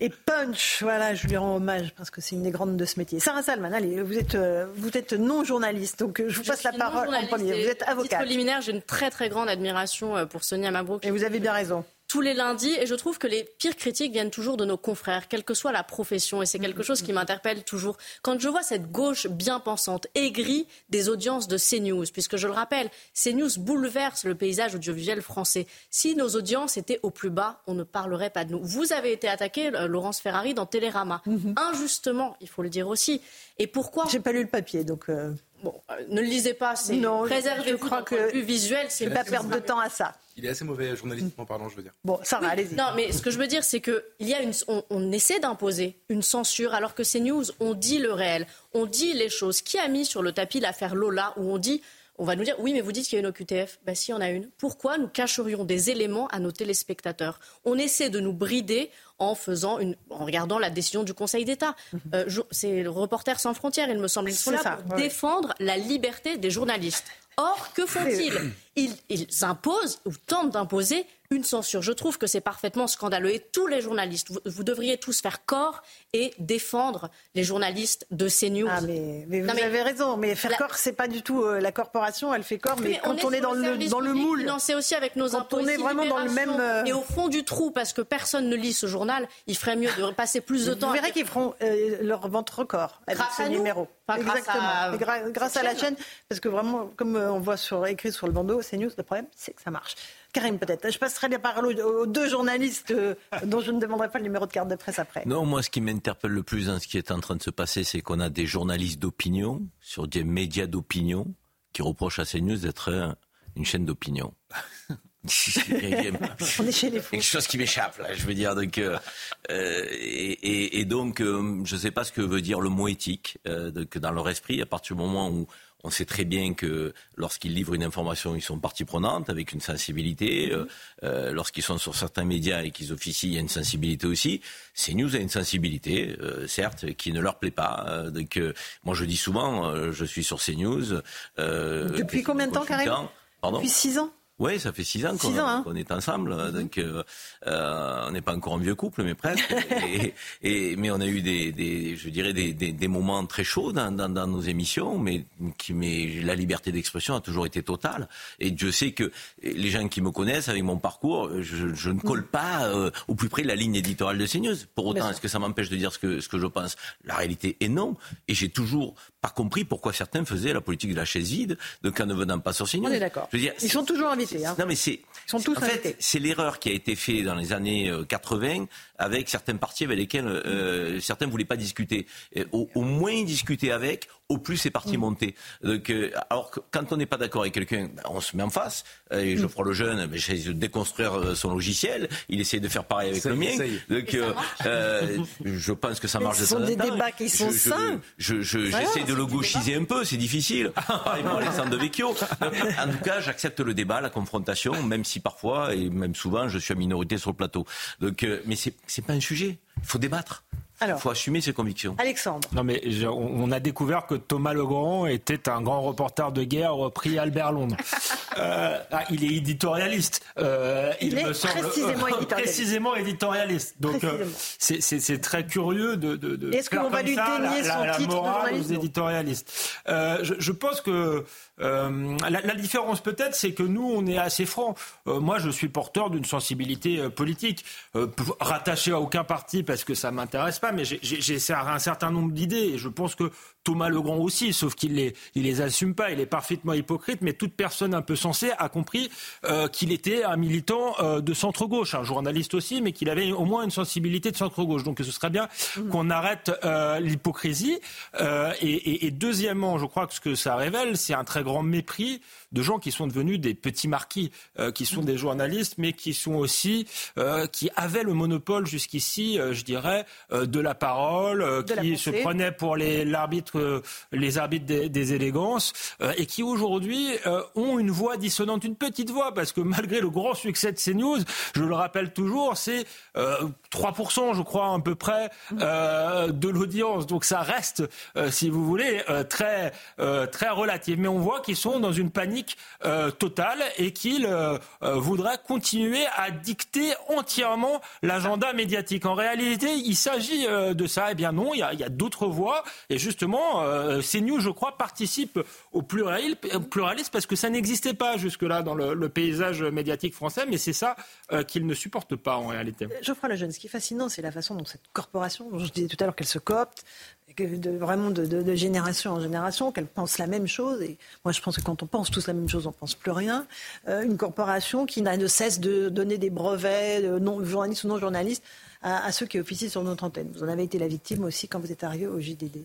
et punch. Voilà, je lui rends hommage parce que c'est une des grandes de ce métier. Sarah Salman, allez, vous êtes, euh, vous êtes non journaliste, donc euh, je vous passe la parole en premier. Vous êtes avocate. liminaire, j'ai une très très grande admiration euh, pour Sonia Mabrouk. Et vous avez bien raison tous les lundis et je trouve que les pires critiques viennent toujours de nos confrères, quelle que soit la profession et c'est quelque chose qui m'interpelle toujours. Quand je vois cette gauche bien pensante, aigrie des audiences de CNews, puisque je le rappelle, CNews bouleverse le paysage audiovisuel français. Si nos audiences étaient au plus bas, on ne parlerait pas de nous. Vous avez été attaqué, euh, Laurence Ferrari, dans Télérama. Mhm. Injustement, il faut le dire aussi. Et pourquoi J'ai pas lu le papier, donc. Euh, Bon, ne le lisez pas, c'est préservez-vous je crois que plus visuel, c'est pas perdre de temps à ça. Il est assez mauvais journalistiquement parlant, je veux dire. Bon, ça va, allez-y. Non, mais ce que je veux dire, c'est que il y a une, on, essaie d'imposer une censure, alors que ces news, on dit le réel, on dit les choses. Qui a mis sur le tapis l'affaire Lola, où on dit on va nous dire oui, mais vous dites qu'il y a une OQTF. Ben, si, y en a une. Pourquoi nous cacherions des éléments à nos téléspectateurs? On essaie de nous brider en faisant une, en regardant la décision du Conseil d'État. Mhm. Euh, c'est le Reporters sans frontières, il me semble. Ils sont là pour défendre la liberté des journalistes. Or, que font-ils? Ils, ils imposent ou tentent d'imposer une censure. Je trouve que c'est parfaitement scandaleux. Et tous les journalistes, vous, devriez tous faire corps et défendre les journalistes de CNews. Ah, mais, vous avez raison. Mais faire corps, c'est pas du tout euh, la corporation. Elle fait corps, mais, quand on est, dans le, dans le moule. Financé aussi avec nos quand on est vraiment dans le même. Euh, et au fond du trou, parce que personne ne lit ce journal, il ferait mieux de passer plus de temps. Vous verrez qu'ils feront euh, leur vente record avec grâce ce à numéro. Exactement. Grâce à, grâce à la chaîne, parce que vraiment, comme on voit sur, écrit sur le bandeau, CNews, le problème, c'est que ça marche. Karim, peut-être. Je passerai la parole aux, deux journalistes euh, dont je ne demanderai pas le numéro de carte de presse après. Non, moi, ce qui m'interpelle le plus dans ce qui est en train de se passer, c'est qu'on a des journalistes d'opinion sur des médias d'opinion qui reprochent à CNews d'être une chaîne d'opinion. On est chez les fous. Quelque chose qui m'échappe là, je veux dire. Donc, euh, euh, et, donc, je ne sais pas ce que veut dire le mot éthique que dans leur esprit, à partir du moment où on sait très bien que lorsqu'ils livrent une information, ils sont partie prenante avec une sensibilité. Euh, euh, lorsqu'ils sont sur certains médias et qu'ils officient, il y a une sensibilité aussi. CNews a une sensibilité, euh, certes, qui ne leur plaît pas. donc, moi, je dis souvent, je suis sur CNews. Depuis combien de temps, carrément Depuis six ans? Oui, ça fait six ans qu'on hein. est ensemble, mhm. donc euh, euh, on n'est pas encore un vieux couple, mais presque. et, mais on a eu des, je dirais, des, des, moments très chauds dans, dans, nos émissions, mais, qui, mais la liberté d'expression a toujours été totale. Et je sais que les gens qui me connaissent avec mon parcours, je, je ne colle pas euh, au plus près de la ligne éditoriale de CNews. Pour autant, est-ce que ça m'empêche de dire ce que, ce que je pense? La réalité est non. Et j'ai toujours pas compris pourquoi certains faisaient la politique de la chaise vide, donc en ne venant pas sur CNews. On est d'accord. Ils sont toujours invités. Hein. Non, mais c'est. sont tous en fait, c'est l'erreur qui a été faite dans les années 80 euh, avec certains partis avec lesquels euh, certains ne voulaient pas discuter. Au, au, moins discuter avec, au plus c'est parti mm. monter. Donc, euh, alors quand on n'est pas d'accord avec quelqu'un, ben, on se met en face. Euh, et Geoffroy mm. Lejeune, ben, j'essaie de déconstruire euh, son logiciel. Il essaie de faire pareil avec le mien. Donc, euh, je pense que ça marche. Ce sont des débats qui sont sains. Je, je, j'essaie de le gauchiser un peu, c'est difficile. Pareil pour Alexandre de Vecchio. en tout cas, j'accepte le débat, la confrontation, même si parfois et même souvent je suis à minorité sur le plateau. Donc, mais c'est c'est pas un sujet. Il faut débattre. Il faut assumer ses convictions. Alexandre. Non, mais on a découvert que Thomas Legrand était un grand reporter de guerre prix Albert Londres. euh, ah, il est éditorialiste. Euh, il, est me semble, précisément, éditorialiste. précisément éditorialiste. Donc euh, c'est très curieux de, de, de Est-ce qu'on va lui dénier son la, titre morale aux éditorialistes? Euh, je, je, pense que euh, la, la, différence peut-être, c'est que nous, on est assez franc. Euh, moi, je suis porteur d'une sensibilité euh, politique, rattaché à aucun parti parce que ça m'intéresse pas, mais j'ai un certain nombre d'idées et je pense que Thomas Legrand aussi, sauf qu'il les, il les assume pas, il est parfaitement hypocrite, mais toute personne un peu sensée a compris qu'il était un militant de centre-gauche, un journaliste aussi, mais qu'il avait au moins une sensibilité de centre-gauche. Donc ce serait bien mmh. qu'on arrête l'hypocrisie. Et, et, et, deuxièmement, je crois que ce que ça révèle, c'est un très grand mépris de gens qui sont devenus des petits marquis, euh, qui sont des journalistes, mais qui sont aussi euh, qui avaient le monopole jusqu'ici, euh, je dirais, de la parole, qui se prenaient pour les l'arbitre, les arbitres des, des élégances, et qui aujourd'hui ont une voix dissonante, une petite voix, parce que malgré le grand succès de CNews, je le rappelle toujours, c'est 3%, je crois, à peu près, de l'audience. Donc ça reste, si vous voulez, très très relatif. Mais on voit qu'ils sont dans une panique euh, totale et qu'il euh, euh, voudrait continuer à dicter entièrement l'agenda médiatique. En réalité, il s'agit de ça. Eh bien non, il y a, d'autres voies. Et justement, CNews, je crois, participe au pluralisme parce que ça n'existait pas jusque-là dans le, paysage médiatique français, mais c'est ça qu'il ne supporte pas en réalité. Ce qui est fascinant, c'est la façon dont cette corporation, dont je disais tout à l'heure qu'elle se coopte, vraiment de, génération en génération, qu'elle pense la même chose. Et moi, je pense que quand on pense tous la même chose, on pense plus rien. Euh, une corporation qui n'a de cesse de donner des brevets, de journalistes ou non journalistes, à, ceux qui officient sur notre antenne. Vous en avez été la victime aussi quand vous êtes arrivé au JDD.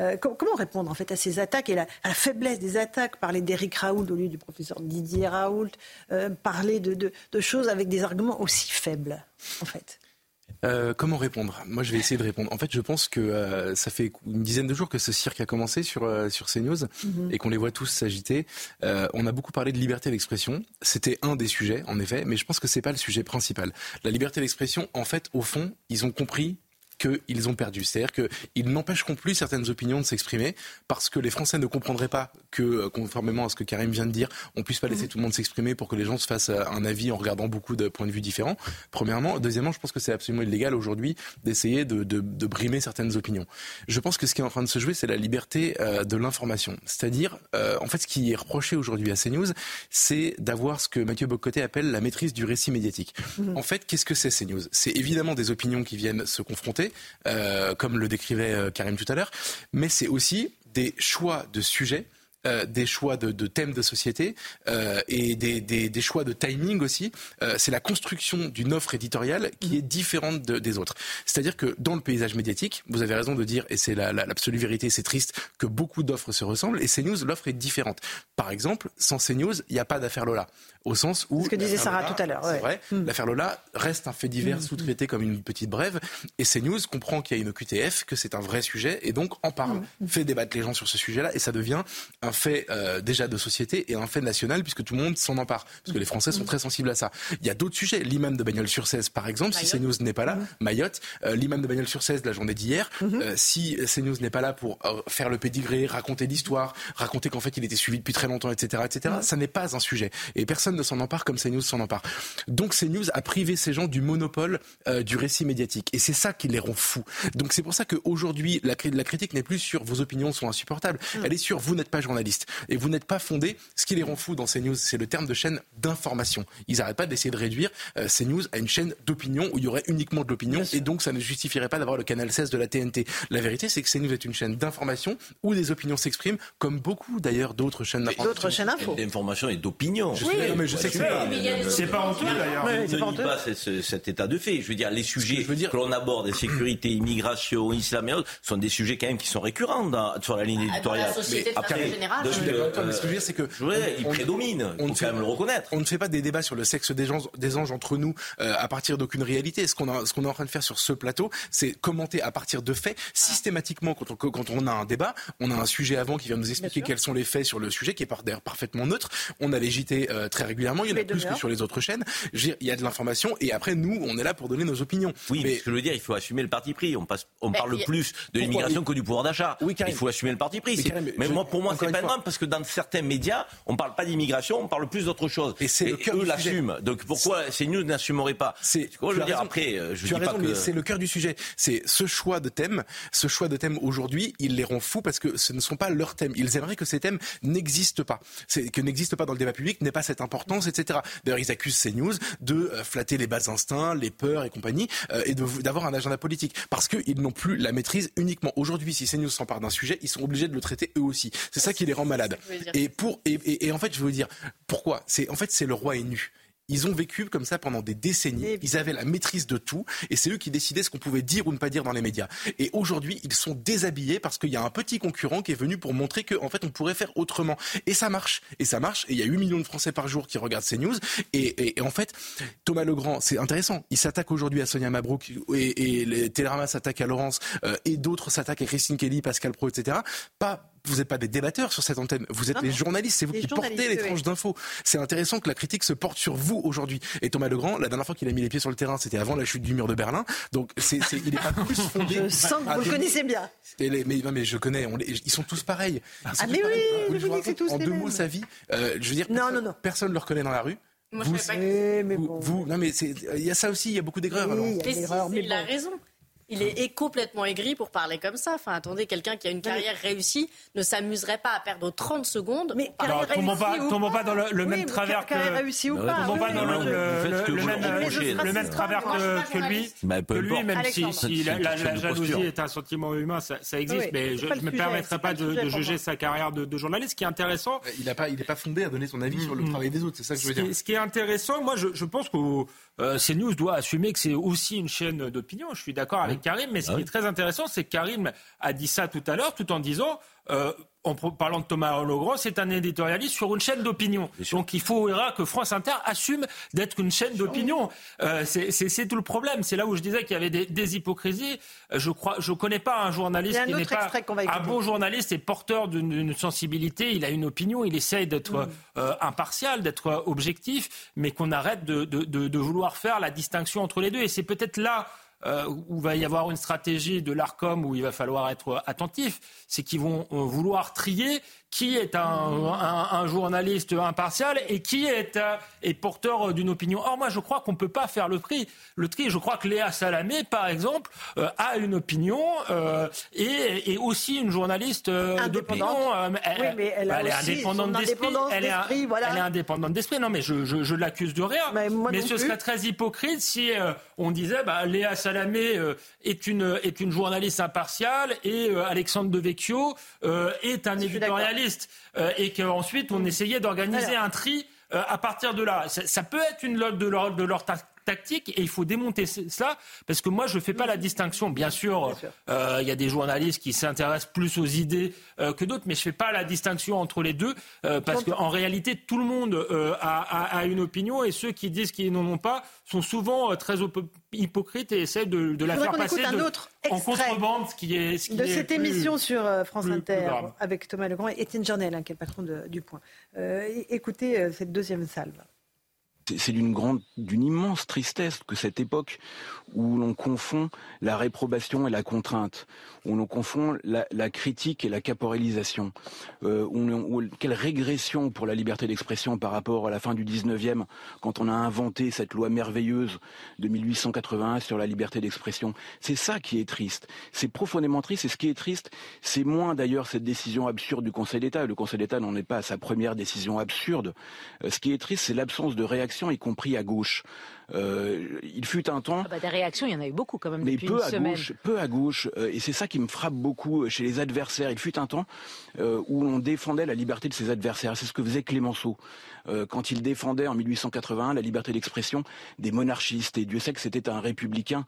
Euh, comment répondre en fait à ces attaques et à la faiblesse des attaques? Parler d'Éric Raoult au lieu du professeur Didier Raoult, euh, parler de, de choses avec des arguments aussi faibles en fait euh, comment répondre? Moi, je vais essayer de répondre. En fait, je pense que euh, ça fait une dizaine de jours que ce cirque a commencé sur euh, sur CNews mhm. et qu'on les voit tous s'agiter. on a beaucoup parlé de liberté d'expression. C'était un des sujets, en effet, mais je pense que c'est pas le sujet principal. La liberté d'expression, en fait, au fond, ils ont compris qu'ils ont perdu. C'est-à-dire qu'ils n'empêcheront plus certaines opinions de s'exprimer parce que les Français ne comprendraient pas que, euh, conformément à ce que Karim vient de dire, on puisse pas laisser mhm. tout le monde s'exprimer pour que les gens se fassent euh, un avis en regardant beaucoup de points de vue différents. Premièrement. Deuxièmement, je pense que c'est absolument illégal aujourd'hui d'essayer de, de, de, brimer certaines opinions. Je pense que ce qui est en train de se jouer, c'est la liberté euh, de l'information. C'est-à-dire, en fait, ce qui est reproché aujourd'hui à CNews, c'est d'avoir ce que Mathieu Bocoté appelle la maîtrise du récit médiatique. Mhm. En fait, qu'est-ce que c'est CNews? C'est évidemment des opinions qui viennent se confronter euh, comme le décrivait euh, Karim tout à l'heure, mais c'est aussi des choix de sujets euh, des choix de, de, thèmes de société euh, et des, des, des, choix de timing aussi. Euh, c'est la construction d'une offre éditoriale qui est différente de, des autres. C'est-à-dire que dans le paysage médiatique, vous avez raison de dire, et c'est l'absolue la, vérité, c'est triste, que beaucoup d'offres se ressemblent, et CNews, l'offre est différente. Par exemple, sans CNews, il n'y a pas d'affaire Lola. Au sens où... Ce que disait Sarah tout à l'heure. C'est vrai, hmm. l'affaire Lola reste un fait divers hmm. sous-traité comme une petite brève, et CNews comprend qu'il y a une QTF, que c'est un vrai sujet, et donc en parle, fait débattre les gens sur ce sujet-là, et ça devient un fait euh, déjà de société et un fait national puisque tout le monde s'en empare. Parce que les Français sont très sensibles à ça. Il y a d'autres sujets. L'imam de Bagnols-sur-Cèze, par exemple, si CNews n'est pas là. Mayotte, euh, l'imam de Bagnols-sur-Cèze de la journée d'hier, euh, si CNews n'est pas là pour faire le pédigré, raconter l'histoire, raconter qu'en fait il était suivi depuis très longtemps, etc., etc., ça n'est pas un sujet. Et personne ne s'en empare comme CNews s'en empare. Donc CNews a privé ces gens du monopole du récit médiatique. Et c'est ça qui les rend fous. Donc c'est pour ça qu'aujourd'hui, la, la critique n'est plus sur vos opinions sont insupportables. Elle est sur vous n'êtes pas journaliste et vous n'êtes pas fondé. Ce qui les rend fous dans CNews, c'est le terme de chaîne d'information. Ils n'arrêtent pas d'essayer de réduire euh, CNews à une chaîne d'opinion où il y aurait uniquement de l'opinion et donc ça ne justifierait pas d'avoir le canal 16 de la TNT. La vérité, c'est que CNews est une chaîne d'information où des opinions s'expriment, comme beaucoup d'ailleurs d'autres chaînes d'information. D'autres chaînes info. D'information et d'opinion. Oui, mais je sais que c'est pas honteux d'ailleurs. ne pas cet état de fait. Je veux dire, les sujets que, l'on aborde, sécurité, immigration, islam et autres, sont des sujets quand même qui sont récurrents sur la ligne éditoriale. la société mais générale ce que je veux dire, c'est que. il prédomine. On faut quand même le reconnaître. On ne fait pas des débats sur le sexe des, gens, des anges entre nous euh, à partir d'aucune réalité. Ce qu'on est en train de faire sur ce plateau, c'est commenter à partir de faits. Systématiquement, quand on, quand on a un débat, on a un sujet avant qui vient nous expliquer quels sont les faits sur le sujet, qui est d'ailleurs parfaitement neutre. On a les JT euh, très régulièrement. Il y en a plus que sur les autres chaînes. Il y a de l'information et après, nous, on est là pour donner nos opinions. Oui, mais ce que je veux dire, il faut assumer le parti pris. On, passe, on parle plus de l'immigration que du pouvoir d'achat. Oui, il faut assumer le parti pris. Mais, moi, pour moi, c'est pas grave parce que dans certains médias, on ne parle pas d'immigration, on parle plus d'autre chose. Et, c'est eux l'assument. Donc pourquoi ces news n'assumeraient pas C'est je veux dire après, euh, je tu dis as raison, mais c'est le cœur du sujet. C'est ce choix de thème, ce choix de thème aujourd'hui, ils les rend fous parce que ce ne sont pas leurs thèmes. Ils aimeraient que ces thèmes n'existent pas, que n'existent pas dans le débat public, n'aient pas cette importance, etc. D'ailleurs, ils accusent ces news de euh, flatter les bas instincts, les peurs et compagnie, euh, et d'avoir un agenda politique parce qu'ils n'ont plus la maîtrise uniquement. Aujourd'hui, si CNews s'empare d'un sujet, ils sont obligés de le traiter eux aussi. C'est ça qui les rend malades. Et pour et, et, en fait, je veux vous dire pourquoi? C'est en fait c'est le roi est nu. Ils ont vécu comme ça pendant des décennies. Ils avaient la maîtrise de tout. Et c'est eux qui décidaient ce qu'on pouvait dire ou ne pas dire dans les médias. Et aujourd'hui, ils sont déshabillés parce qu'il y a un petit concurrent qui est venu pour montrer qu'en en fait, on pourrait faire autrement. Et ça marche. Et ça marche. Et il y a 8 millions de Français par jour qui regardent ces news. Et, et, en fait, Thomas Legrand, c'est intéressant. Il s'attaque aujourd'hui à Sonia Mabrouk et, et Télérama s'attaquent à Laurence euh, et d'autres s'attaquent à Christine Kelly, Pascal Pro, etc. Pas vous n'êtes pas des débatteurs sur cette antenne, vous êtes les journalistes, c'est vous qui portez les tranches d'infos. C'est intéressant que la critique se porte sur vous aujourd'hui. Et Thomas Legrand, la dernière fois qu'il a mis les pieds sur le terrain, c'était avant la chute du mur de Berlin. Donc c'est, il n'est pas plus fondé. Je sens que vous le connaissez bien. mais, non, mais je connais, ils sont tous pareils. ah mais oui, vous c'est tous En deux mots, sa vie, euh, je veux dire, non, personne, non, personne ne le reconnaît dans la rue. Moi, vous, je pas que... vous, non mais il y a ça aussi, il y a beaucoup d'aigreurs. Oui, il y a mais, mais il a raison. Il est, complètement aigri pour parler comme ça. Enfin, attendez, quelqu'un qui a une carrière réussie ne s'amuserait pas à perdre 30 secondes. Mais alors, tombons pas, tombons pas dans le, même travers que. réussi ou pas Tombons pas dans le même travers que lui. Que lui, même si la jalousie est un sentiment humain, ça existe. Mais je ne me permettrai pas de juger sa carrière de journaliste. Ce qui est intéressant. Il n'est pas fondé à donner son avis sur le mm. travail des autres. C'est ça que je veux dire. Ce qui est intéressant, moi, je pense que euh, CNews doit assumer que c'est aussi une chaîne d'opinion. Je suis d'accord avec Karim, mais ce ah qui est très intéressant, c'est que Karim a dit ça tout à l'heure, tout en disant euh, en parlant de Thomas Legrand, c'est un éditorialiste sur une chaîne d'opinion. Donc il faudra que France Inter assume d'être une chaîne d'opinion. Euh, c'est tout le problème. C'est là où je disais qu'il y avait des, hypocrisies. Euh, je crois, je connais pas un journaliste qui n'est pas un bon journaliste et porteur d'une sensibilité. Il a une opinion, il essaye d'être mm. euh, impartial, d'être objectif, mais qu'on arrête de, de, de vouloir faire la distinction entre les deux. Et c'est peut-être là euh, où va y avoir une stratégie de l'ARCOM où il va falloir être attentif, c'est qu'ils vont euh, vouloir trier qui est un, journaliste impartial et qui est, euh, est porteur d'une opinion. Or, moi, je crois qu'on ne peut pas faire le tri. Le tri, je crois que Léa Salamé, par exemple, a une opinion et est aussi une journaliste d'opinion. oui, mais elle, est indépendante d'esprit. Elle, est indépendante d'esprit. Non, mais je, je, l'accuse de rien. Mais, ce serait très hypocrite si on disait bah, Léa Salamé euh, est une, est une journaliste impartiale et euh, Alexandre Devecchio euh, est un éditorialiste. Et qu'ensuite, on essayait d'organiser un tri à partir de là. Ça, peut être une de leur, de leur tactique et il faut démonter cela parce que moi je fais pas la distinction. Bien sûr, euh, il y a des journalistes qui s'intéressent plus aux idées euh, que d'autres, mais je fais pas la distinction entre les deux euh, parce qu'en réalité tout le monde a, une opinion et ceux qui disent qu'ils n'en ont pas sont souvent très hypocrites et essaient de, la faire passer en contrebande, ce qui est ce de cette émission sur France Inter avec Thomas Legrand et Étienne Journel, hein, qui est le patron du Point. écoutez cette deuxième salve c'est d'une immense tristesse que cette époque où l'on confond la réprobation et la contrainte, où l'on confond la, critique et la caporalisation, euh, où, quelle régression pour la liberté d'expression par rapport à la fin du 19e, quand on a inventé cette loi merveilleuse de 1881 sur la liberté d'expression. C'est ça qui est triste. C'est profondément triste. Et ce qui est triste, c'est moins d'ailleurs cette décision absurde du Conseil d'État. Le Conseil d'État n'en est pas à sa première décision absurde. Euh, ce qui est triste, c'est l'absence de réaction, y compris à gauche. Euh, il fut un temps. Ah bah, des réactions, il y en a eu beaucoup quand même mais depuis peu à Gauche, peu à gauche, euh, et c'est ça qui me frappe beaucoup chez les adversaires. Il fut un temps euh, où on défendait la liberté de ses adversaires. C'est ce que faisait Clémenceau quand il défendait en 1881 la liberté d'expression des monarchistes. Et Dieu sait que c'était un républicain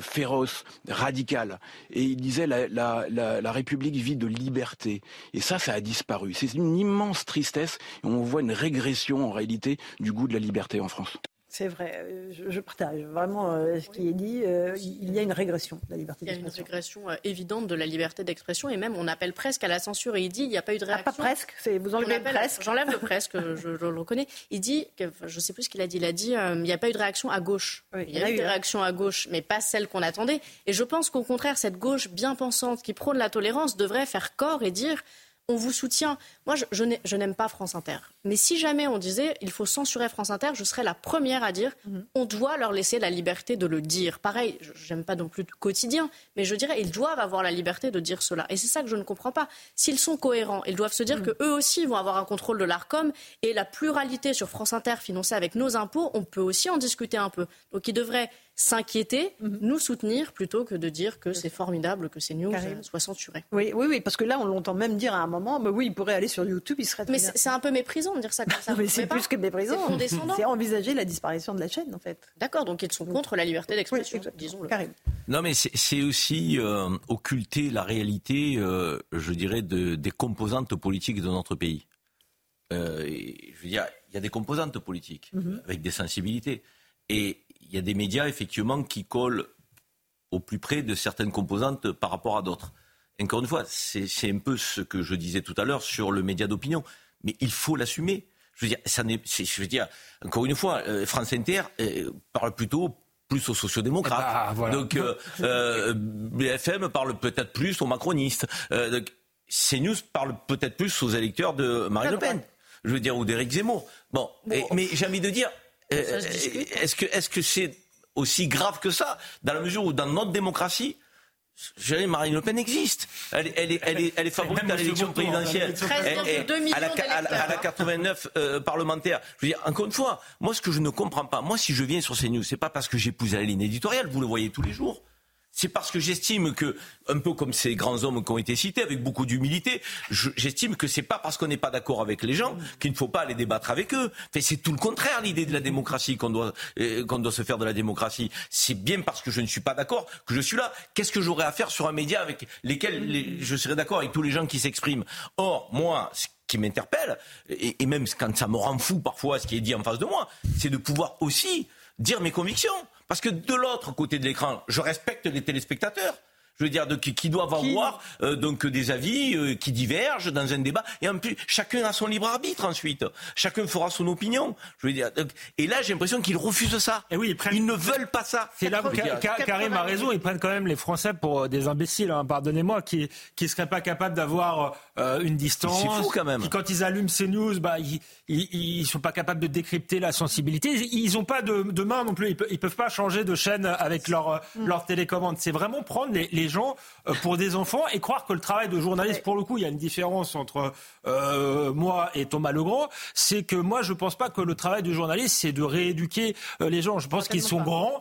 féroce, radical. Et il disait la, la, la, la République vit de liberté. Et ça, ça a disparu. C'est une immense tristesse. Et on voit une régression en réalité du goût de la liberté en France. C'est vrai, euh, je, partage vraiment euh, ce qui est dit. Euh, il y a une régression de la liberté d'expression. Il y a une régression évidente de la liberté d'expression et même on appelle presque à la censure. Et il dit il n'y a pas eu de réaction. Ah, pas presque, vous enlevez presque. J'enlève le presque, je, le reconnais. Il dit, que, je ne sais plus ce qu'il a dit, il a dit il n'y a pas eu de réaction à gauche. il y a, eu des réactions à gauche, mais pas celle qu'on attendait. Et je pense qu'au contraire, cette gauche bien pensante qui prône la tolérance devrait faire corps et dire on vous soutient. Moi, je, n'aime pas France Inter. Mais si jamais on disait il faut censurer France Inter, je serais la première à dire mhm. on doit leur laisser la liberté de le dire. Pareil, j'aime pas non plus quotidien, mais je dirais ils doivent avoir la liberté de dire cela. Et c'est ça que je ne comprends pas. S'ils sont cohérents, ils doivent se dire mhm. que eux aussi vont avoir un contrôle de l'Arcom et la pluralité sur France Inter financée avec nos impôts, on peut aussi en discuter un peu. Donc ils devraient s'inquiéter, mhm. nous soutenir, plutôt que de dire que c'est formidable que ces news soient censurées. Oui, oui, oui, parce que là, on l'entend même dire à un moment, mais oui, il pourrait aller sur YouTube, il serait. Mais c'est un peu méprisant de dire ça comme ça. mais c'est plus que méprisant. C'est envisager la disparition de la chaîne, en fait. D'accord, donc ils sont contre la liberté d'expression, disons-le. Non, mais c'est aussi euh, occulter la réalité, euh, je dirais, de, des composantes politiques de notre pays. Euh, je veux dire, il y a des composantes politiques mhm. avec des sensibilités. Et y a des médias, effectivement, qui collent au plus près de certaines composantes par rapport à d'autres. Encore une fois, c'est un peu ce que je disais tout à l'heure sur le média d'opinion. Mais il faut l'assumer. Je veux dire, ça je veux dire, encore une fois, euh, France Inter euh, parle plutôt plus aux sociodémocrates. Eh ben, donc euh, BFM parle peut-être plus aux macronistes. donc, CNews parle peut-être plus aux électeurs de Marine Le Pen. Je veux dire, ou d'Éric Zemmour. Bon, mais j'ai envie de dire, est-ce que est-ce que c'est aussi grave que ça, dans la mesure où dans notre démocratie, Marine Le Pen existe. Elle, est, elle favorite à l'élection présidentielle. Elle, a, 89 euh, parlementaires. Je veux dire, encore une fois, moi, ce que je ne comprends pas, moi, si je viens sur CNews, c'est pas parce que j'épouse la ligne éditoriale, vous le voyez tous les jours. C'est parce que j'estime que, un peu comme ces grands hommes qui ont été cités, avec beaucoup d'humilité, j'estime que c'est pas parce qu'on n'est pas d'accord avec les gens qu'il ne faut pas aller débattre avec eux. c'est tout le contraire l'idée de la démocratie qu'on doit euh, qu'on doit se faire de la démocratie. C'est bien parce que je ne suis pas d'accord que je suis là. Qu'est-ce que j'aurais à faire sur un média avec lesquels je serais d'accord avec tous les gens qui s'expriment? Or, moi, ce qui m'interpelle, et, et même quand ça me rend fou parfois ce qui est dit en face de moi, c'est de pouvoir aussi dire mes convictions. Parce que de l'autre côté de l'écran, je respecte les téléspectateurs je veux dire, de, qui, doivent avoir euh, donc des avis euh, qui divergent dans un débat. Et en plus, chacun a son libre arbitre ensuite. Chacun fera son opinion. Je veux dire, et là, j'ai l'impression qu'ils refusent ça. Et oui, ils, ne veulent pas ça. C'est là où Karim a raison. Ils prennent quand même les Français pour euh, des imbéciles. Hein, Pardonnez-moi, qui qui seraient pas capables d'avoir une distance. C'est fou quand même. Qui, quand ils allument ces news, bah ils, ils, sont pas capables de décrypter la sensibilité. Ils ont pas de, de main non plus. Ils, peuvent, peuvent pas changer de chaîne avec leur mm. leur télécommande. C'est vraiment prendre les, les gens euh, pour des enfants et croire que le travail de journaliste, pour le coup, il y a une différence entre euh, moi et Thomas Legrand, c'est que moi, je pense pas que le travail du journaliste, c'est de rééduquer euh, les gens. Je pense qu'ils sont grands,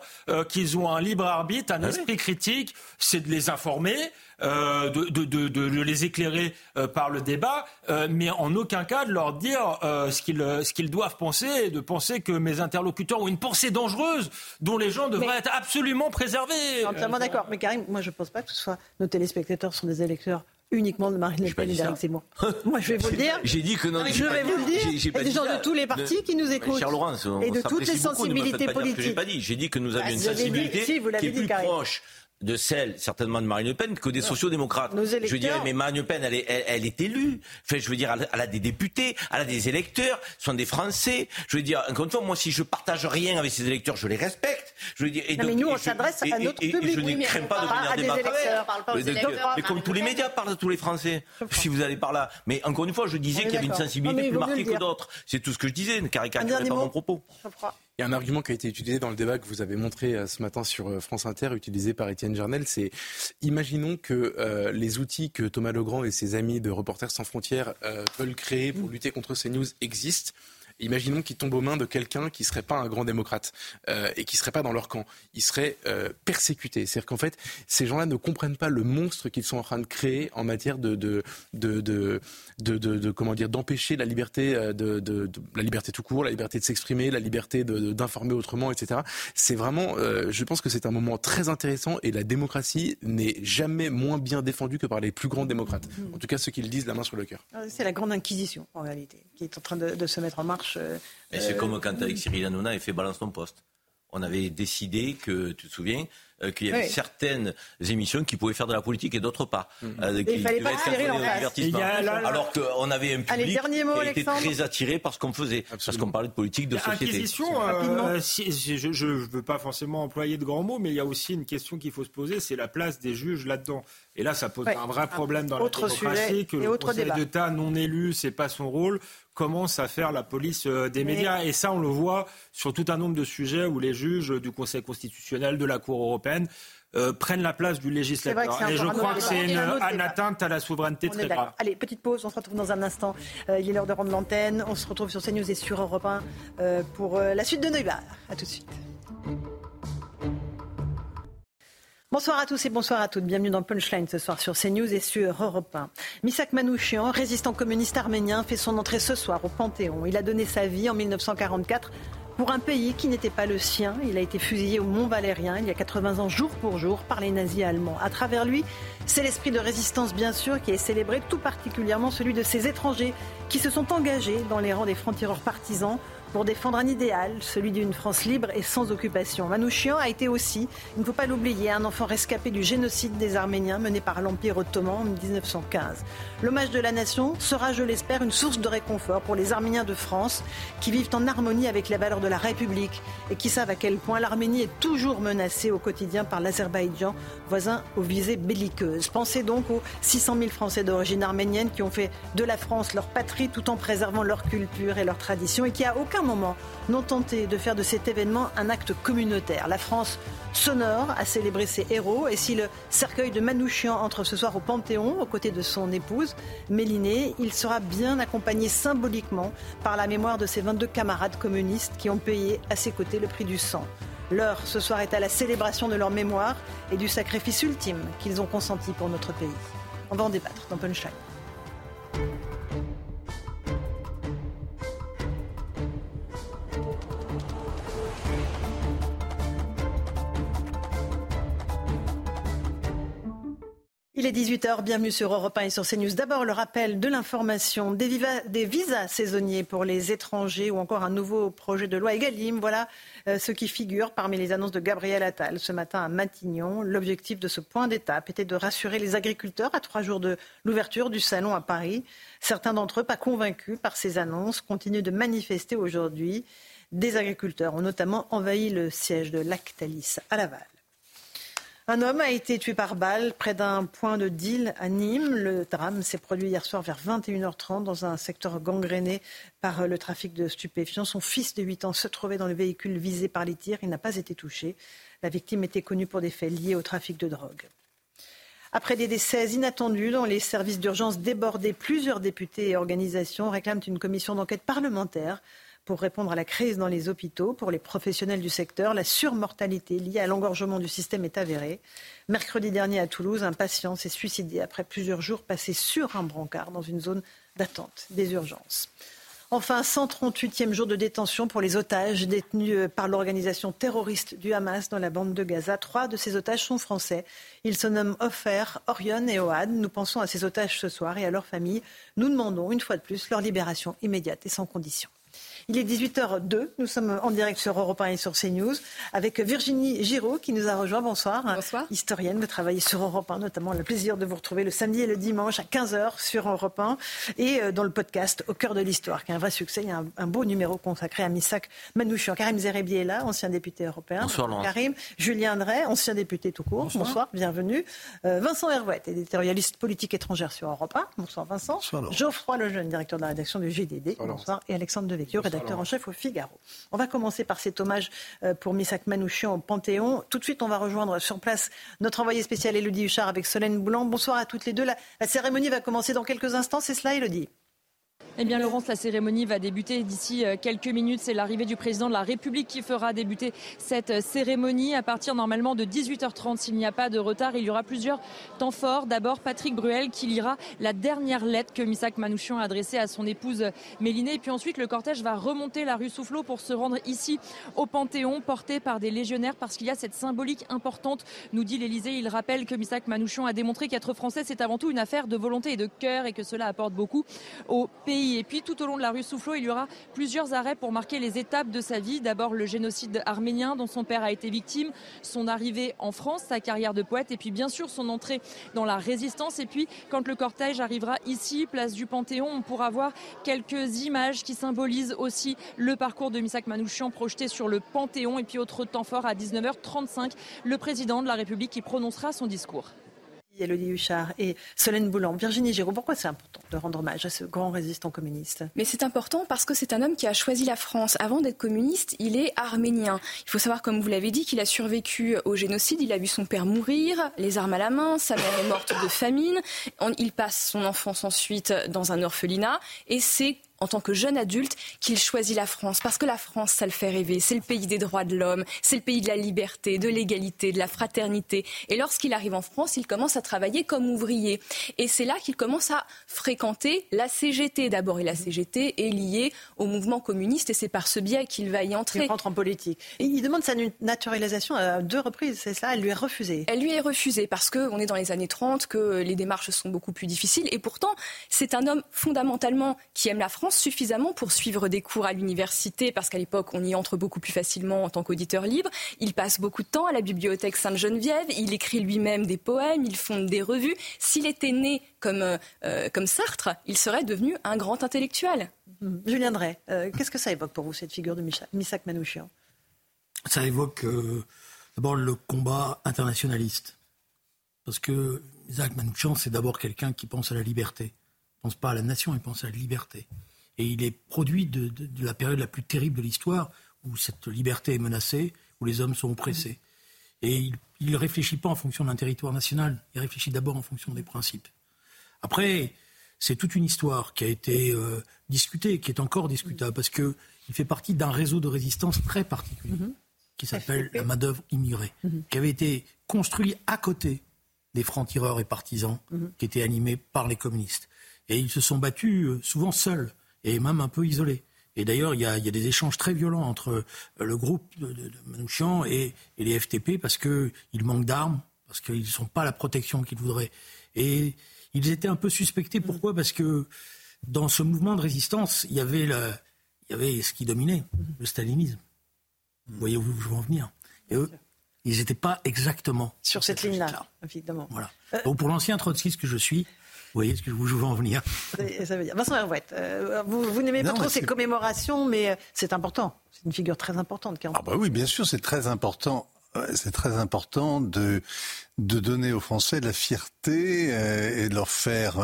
qu'ils ont un libre arbitre, un ah esprit critique, c'est de les informer. Euh, de, de, de, de, les éclairer euh, par le débat, euh, mais en aucun cas de leur dire ce qu'ils ce qu'ils doivent penser et de penser que mes interlocuteurs ont une pensée dangereuse dont les gens devraient être absolument préservés. Entièrement d'accord. Mais Karim, moi je ne pense pas que ce soit nos téléspectateurs sont des électeurs uniquement de Marine Le Pen et d'Éric Zemmour. Moi, je vais vous le dire. J'ai dit que non. Je vais vous le dire. Il y a des gens de tous les partis qui nous écoutent. et de toutes les sensibilités politiques. J'ai pas dit. J'ai dit que nous avions bah, une sensibilité qui est plus proche de celle, certainement, de Marine Le Pen que des sociodémocrates. Je veux dire, mais Marine Le Pen, elle est, elle, est élue. Enfin, je veux dire, elle, a des députés, elle a des électeurs, ce sont des Français. Je veux dire, encore une fois, moi, si je partage rien avec ces électeurs, je les respecte. Je veux dire, et mais nous, on s'adresse à notre public. Et je ne crains pas de venir débattre. Mais comme tous les médias parlent de tous les Français, si vous allez par là. Mais encore une fois, je disais qu'il y avait une sensibilité plus marquée que d'autres. C'est tout ce que je disais, ne caricaturez pas mon propos. Il y a un argument qui a été utilisé dans le débat que vous avez montré euh, ce matin sur euh, France Inter, utilisé par Étienne Jarnel, c'est imaginons que euh, les outils que Thomas Legrand et ses amis de Reporters sans frontières veulent créer pour lutter contre ces news existent. Imaginons qu'ils tombent aux mains de quelqu'un qui serait pas un grand démocrate euh, et qui serait pas dans leur camp. Ils seraient euh, persécutés. C'est-à-dire qu'en fait, ces gens-là ne comprennent pas le monstre qu'ils sont en train de créer en matière de de de de, de, de comment dire d'empêcher la liberté euh, de, la liberté tout court, la liberté de s'exprimer, la liberté d'informer autrement, etc. C'est vraiment, euh, je pense que c'est un moment très intéressant et la démocratie n'est jamais moins bien défendue que par les plus grands démocrates. En tout cas, ceux qui le disent la main sur le cœur. C'est la grande inquisition en réalité qui est en train de se mettre en marche euh, c'est comme quand avec Cyril Hanouna, il fait balance ton poste. On avait décidé que, tu te souviens, euh, qu'il y avait certaines émissions qui pouvaient faire de la politique et d'autres pas. Mm. Euh, il fallait pas en Alors qu'on avait un public qui était très attiré par ce qu'on faisait, parce qu'on parlait de politique, de société. je ne veux pas forcément employer de grands mots, mais il y a aussi une question qu'il faut se poser, c'est la place des juges là-dedans. Et là, ça pose un vrai problème dans la démocratie, que le Conseil d'État non élu, c'est pas son rôle. Commence à faire la police euh, des médias? Et ça, on le voit sur tout un nombre de sujets où les juges du Conseil constitutionnel, de la Cour européenne, euh, prennent la place du législateur. Et je crois que c'est une, atteinte à la souveraineté très grave. Allez, petite pause, on se retrouve dans un instant. Euh, il est l'heure de rendre l'antenne. On se retrouve sur CNews et sur Europe 1 pour la suite de Neubar. A tout de suite. Bonsoir à tous et bonsoir à toutes. Bienvenue dans Punchline ce soir sur CNews et sur Europe 1. Misak Manouchian, résistant communiste arménien, fait son entrée ce soir au Panthéon. Il a donné sa vie en 1944 pour un pays qui n'était pas le sien. Il a été fusillé au Mont Valérien il y a 80 ans jour pour jour par les nazis allemands. À travers lui, c'est l'esprit de résistance bien sûr qui est célébré, tout particulièrement celui de ces étrangers qui se sont engagés dans les rangs des francs-tireurs partisans pour défendre un idéal, celui d'une France libre et sans occupation. Manouchian a été aussi, il ne faut pas l'oublier, un enfant rescapé du génocide des Arméniens mené par l'Empire ottoman en 1915. L'hommage de la nation sera, je l'espère, une source de réconfort pour les Arméniens de France qui vivent en harmonie avec les valeurs de la République et qui savent à quel point l'Arménie est toujours menacée au quotidien par l'Azerbaïdjan, voisin aux visées belliqueuses. Pensez donc aux 600 000 Français d'origine arménienne qui ont fait de la France leur patrie tout en préservant leur culture et leur tradition et qui à aucun moment n'ont tenté de faire de cet événement un acte communautaire. La France sonore a célébré ses héros et si le cercueil de Manouchian entre ce soir au Panthéon aux côtés de son épouse Mélinée, il sera bien accompagné symboliquement par la mémoire de ses 22 camarades communistes qui ont payé à ses côtés le prix du sang. L'heure ce soir est à la célébration de leur mémoire et du sacrifice ultime qu'ils ont consenti pour notre pays. On va en débattre dans Punchline. Il est 18h, bienvenue sur Europe 1 et sur CNews. D'abord, le rappel de l'information des, visas saisonniers pour les étrangers ou encore un nouveau projet de loi Egalim. Voilà euh, ce qui figure parmi les annonces de Gabriel Attal ce matin à Matignon. L'objectif de ce point d'étape était de rassurer les agriculteurs à trois jours de l'ouverture du salon à Paris. Certains d'entre eux, pas convaincus par ces annonces, continuent de manifester aujourd'hui. Des agriculteurs ont notamment envahi le siège de Lactalis à Laval. Un homme a été tué par balle près d'un point de deal à Nîmes. Le drame s'est produit hier soir vers 21h30 dans un secteur gangréné par le trafic de stupéfiants. Son fils de 8 ans se trouvait dans le véhicule visé par les tirs. Il n'a pas été touché. La victime était connue pour des faits liés au trafic de drogue. Après des décès inattendus dont les services d'urgence débordés, plusieurs députés et organisations réclament une commission d'enquête parlementaire pour répondre à la crise dans les hôpitaux. Pour les professionnels du secteur, la surmortalité liée à l'engorgement du système est avérée. Mercredi dernier à Toulouse, un patient s'est suicidé après plusieurs jours passés sur un brancard dans une zone d'attente des urgences. Enfin, 138e jour de détention pour les otages détenus par l'organisation terroriste du Hamas dans la bande de Gaza. Trois de ces otages sont français. Ils se nomment Ofer, Orion et Oad. Nous pensons à ces otages ce soir et à leurs familles. Nous demandons une fois de plus leur libération immédiate et sans condition. Il est 18h02. Nous sommes en direct sur Europe 1 et sur CNews avec Virginie Giraud qui nous a rejoint. Bonsoir. Bonsoir. Historienne, vous travaillez sur Europe 1, notamment le plaisir de vous retrouver le samedi et le dimanche à 15h sur Europe 1 et euh, dans le podcast Au cœur de l'histoire, qui est un vrai succès. Il y a un, beau numéro consacré à Missak Manouchian. Karim Zerebi est là, ancien député européen. Bonsoir Laurent. Karim. Julien Drey, ancien député tout court. Bonsoir, bienvenue. Euh, Vincent Hervouet, éditorialiste politique étrangère sur Europe 1. Bonsoir Vincent. Bonsoir Geoffroy Lejeune, directeur de la rédaction du GDD. Bonsoir. Et Alexandre Devecchio, rédacteur en chef au Figaro. On va commencer par cet hommage euh, pour Missak Manouchian au Panthéon. Tout de suite, on va rejoindre sur place notre envoyé spécial Elodie Huchard avec Solène Boulan. Bonsoir à toutes les deux. la cérémonie va commencer dans quelques instants. C'est cela, Elodie eh bien, Laurence, la cérémonie va débuter d'ici euh, quelques minutes. C'est l'arrivée du président de la République qui fera débuter cette euh, cérémonie à partir normalement de 18h30. S'il n'y a pas de retard, il y aura plusieurs temps forts. D'abord, Patrick Bruel qui lira la dernière lettre que Missak Manouchian a adressée à son épouse Mélinée. Et puis ensuite, le cortège va remonter la rue Soufflot pour se rendre ici au Panthéon, porté par des légionnaires parce qu'il y a cette symbolique importante, nous dit l'Élysée. Il rappelle que Missak Manouchian a démontré qu'être français, c'est avant tout une affaire de volonté et de cœur et que cela apporte beaucoup au pays. Et puis tout au long de la rue Soufflot, il y aura plusieurs arrêts pour marquer les étapes de sa vie. D'abord le génocide arménien dont son père a été victime, son arrivée en France, sa carrière de poète et puis bien sûr son entrée dans la résistance. Et puis quand le cortège arrivera ici, place du Panthéon, on pourra voir quelques images qui symbolisent aussi le parcours de Misak Manouchian projeté sur le Panthéon. Et puis autre temps fort à 19h35, le président de la République qui prononcera son discours. Elodie Huchard et Solène Boulan. Virginie Giraud, pourquoi c'est important de rendre hommage à ce grand résistant communiste? Mais c'est important parce que c'est un homme qui a choisi la France. Avant d'être communiste, il est arménien. Il faut savoir, comme vous l'avez dit, qu'il a survécu au génocide. Il a vu son père mourir, les armes à la main, sa mère est morte de famine. Il passe son enfance ensuite dans un orphelinat et c'est en tant que jeune adulte qu'il choisit la France. Parce que la France, ça le fait rêver. C'est le pays des droits de l'homme, c'est le pays de la liberté, de l'égalité, de la fraternité. Et lorsqu'il arrive en France, il commence à travailler comme ouvrier. Et c'est là qu'il commence à fréquenter la CGT d'abord. Et la CGT est liée au mouvement communiste et c'est par ce biais qu'il va y entrer. Il rentre en politique. Et il demande sa naturalisation à deux reprises, c'est ça Elle lui est refusée. Elle lui est refusée parce qu'on est dans les années 30, que les démarches sont beaucoup plus difficiles. Et pourtant, c'est un homme fondamentalement qui aime la France suffisamment pour suivre des cours à l'université, parce qu'à l'époque, on y entre beaucoup plus facilement en tant qu'auditeur libre. Il passe beaucoup de temps à la bibliothèque Sainte-Geneviève, il écrit lui-même des poèmes, il fonde des revues. S'il était né comme, euh, euh, comme Sartre, il serait devenu un grand intellectuel. Mmh. Julien Drey, euh, qu'est-ce que ça évoque pour vous, cette figure de Misak Manouchian? Ça évoque d'abord le combat internationaliste. Parce que Misak Manouchian, c'est d'abord quelqu'un qui pense à la liberté. Il ne pense pas à la nation, il pense à la liberté. Et il est produit de, la période la plus terrible de l'histoire, où cette liberté est menacée, où les hommes sont oppressés. Et il ne réfléchit pas en fonction d'un territoire national, il réfléchit d'abord en fonction des principes. Après, c'est toute une histoire qui a été euh, discutée, qui est encore discutable, parce qu'il fait partie d'un réseau de résistance très particulier, mhm. qui s'appelle la main-d'œuvre immigrée, mhm. qui avait été construit à côté des francs-tireurs et partisans mhm. qui étaient animés par les communistes. Et ils se sont battus euh, souvent seuls et même un peu isolés. Et d'ailleurs, il y, a, des échanges très violents entre euh, le groupe de, Manouchian et, les FTP parce qu'ils manquent d'armes, parce qu'ils ne sont pas la protection qu'ils voudraient. Et ils étaient un peu suspectés. Mm. Pourquoi? Parce que dans ce mouvement de résistance, il y avait, il y avait ce qui dominait, mm. le stalinisme. Vous voyez où je veux en venir. Et eux, ils n'étaient pas exactement sur cette ligne-là, évidemment. Voilà. Donc pour l'ancien trotskiste que je suis, voyez ce que je veux en venir ça veut dire. Vincent Herouette, euh, vous, vous n'aimez pas trop ces commémorations, mais euh, c'est important. C'est une figure très importante. Ah bah oui, bien sûr, c'est très important. C'est très important de, de donner aux Français la fierté euh, et de leur faire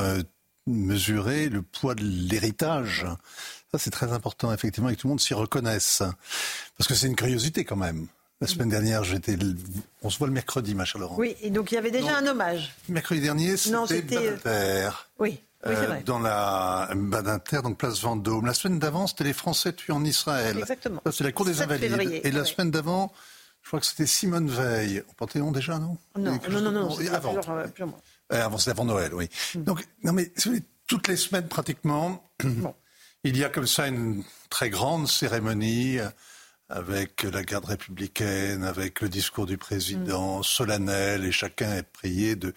mesurer le poids de l'héritage. Ça, c'est très important, effectivement, et que tout le monde s'y reconnaisse. Parce que c'est une curiosité quand même. La semaine dernière, j'étais. On se voit le mercredi, ma chère Laurent. Oui, et donc il y avait déjà un hommage. Mercredi dernier, c'était Badinter. Oui. Oui, c'est vrai. dans la Badinter, donc place Vendôme. La semaine d'avant, c'était les Français tués en Israël. Exactement. C'est la cour des Invalides. et la semaine d'avant, je crois que c'était Simone Veil. Au Panthéon déjà, non? Non, non, non, non, avant. Euh, euh, avant, c'était avant Noël, oui. Hmm. Donc, non, mais toutes les semaines pratiquement, il y a comme ça une très grande cérémonie avec la garde républicaine, avec le discours du président, mm. solennel, et chacun est prié de...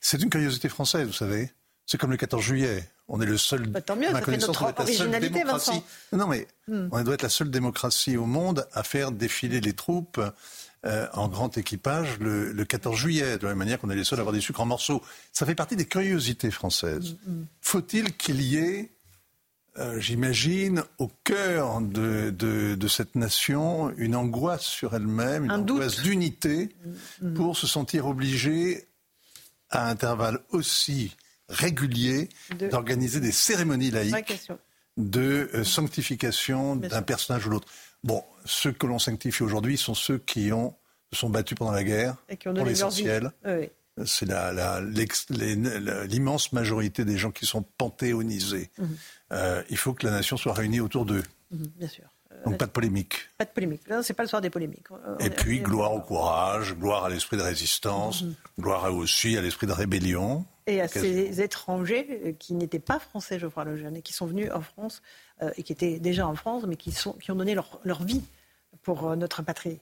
C'est une curiosité française, vous savez. C'est comme le 14 juillet. On est le seul. Bah, tant mieux, ça fait notre originalité, Vincent. Non, mais mm. on doit être la seule démocratie au monde à faire défiler les troupes euh, en grand équipage le, 14 juillet, de la même manière qu'on est les seuls à avoir des sucres en morceaux. Ça fait partie des curiosités françaises. Mm, Faut-il qu'il y ait euh, j'imagine, au cœur de, de, cette nation, une angoisse sur elle-même, une angoisse d'unité, mm, pour se sentir obligée, à intervalles aussi réguliers, d'organiser des cérémonies laïques de euh, sanctification d'un personnage ou l'autre. Bon, ceux que l'on sanctifie aujourd'hui sont ceux qui ont, se sont battus pendant la guerre, pour l'essentiel. Oui. C'est l'immense majorité des gens qui sont panthéonisés. Mhm. Euh, il faut que la nation soit réunie autour d'eux. Mhm, bien sûr. Donc pas de polémique. Pas de polémique. C'est pas le soir des polémiques. Et puis gloire au courage, gloire à l'esprit de résistance, mhm. gloire aussi à l'esprit de rébellion. Et à ces étrangers euh, qui n'étaient pas français, je crois, le jeune, et qui sont venus en France euh, et qui étaient déjà en France, mais qui, sont, qui ont donné leur, leur vie pour notre patrie.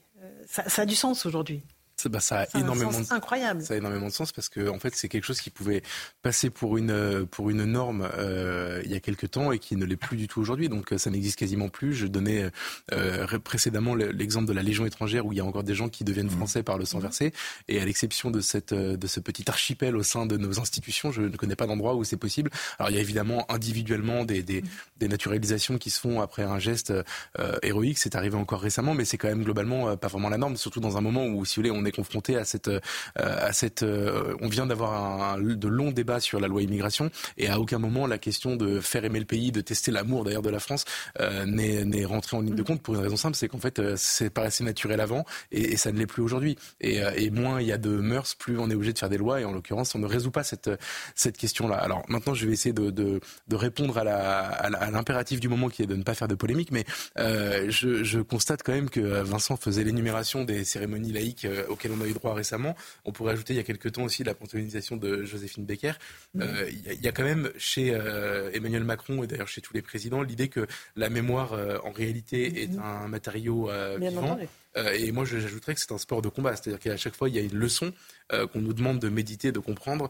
ça, ça a du sens aujourd'hui. Bah, ça a énormément de, incroyable. Ça a énormément de sens parce que en fait c'est quelque chose qui pouvait passer pour une pour une norme euh, il y a quelques temps et qui ne l'est plus du tout aujourd'hui. Donc ça n'existe quasiment plus. Je donnais euh, précédemment l'exemple de la Légion étrangère où il y a encore des gens qui deviennent mmh. français par le sang mmh. versé. Et à l'exception de cette de ce petit archipel au sein de nos institutions, je ne connais pas d'endroit où c'est possible. Alors il y a évidemment individuellement des des, mmh. des naturalisations qui se font après un geste euh, héroïque. C'est arrivé encore récemment, mais c'est quand même globalement euh, pas vraiment la norme, surtout dans un moment où si vous voulez on est confronté à cette, euh, à cette. Euh, on vient d'avoir de longs débats sur la loi immigration et à aucun moment la question de faire aimer le pays, de tester l'amour d'ailleurs de la France euh, n'est rentrée en ligne de compte pour une raison simple, c'est qu'en fait c'est paraissait naturel avant et, ça ne l'est plus aujourd'hui. Et, et, moins il y a de mœurs, plus on est obligé de faire des lois et en l'occurrence on ne résout pas cette cette question-là. Alors maintenant je vais essayer de, de, de répondre à l'impératif du moment qui est de ne pas faire de polémique, mais je, je, constate quand même que Vincent faisait l'énumération des cérémonies laïques auxquelles on a eu droit récemment. On pourrait ajouter il y a quelques temps aussi la panthéonisation de Joséphine Becker. Mm. Euh, il y, a quand même chez euh, Emmanuel Macron et d'ailleurs chez tous les présidents l'idée que la mémoire euh, en réalité est mm-hmm. un matériau vivant. Et moi, j'ajouterais que c'est un sport de combat, c'est-à-dire qu'à chaque fois, il y a une leçon qu'on nous demande de méditer, de comprendre.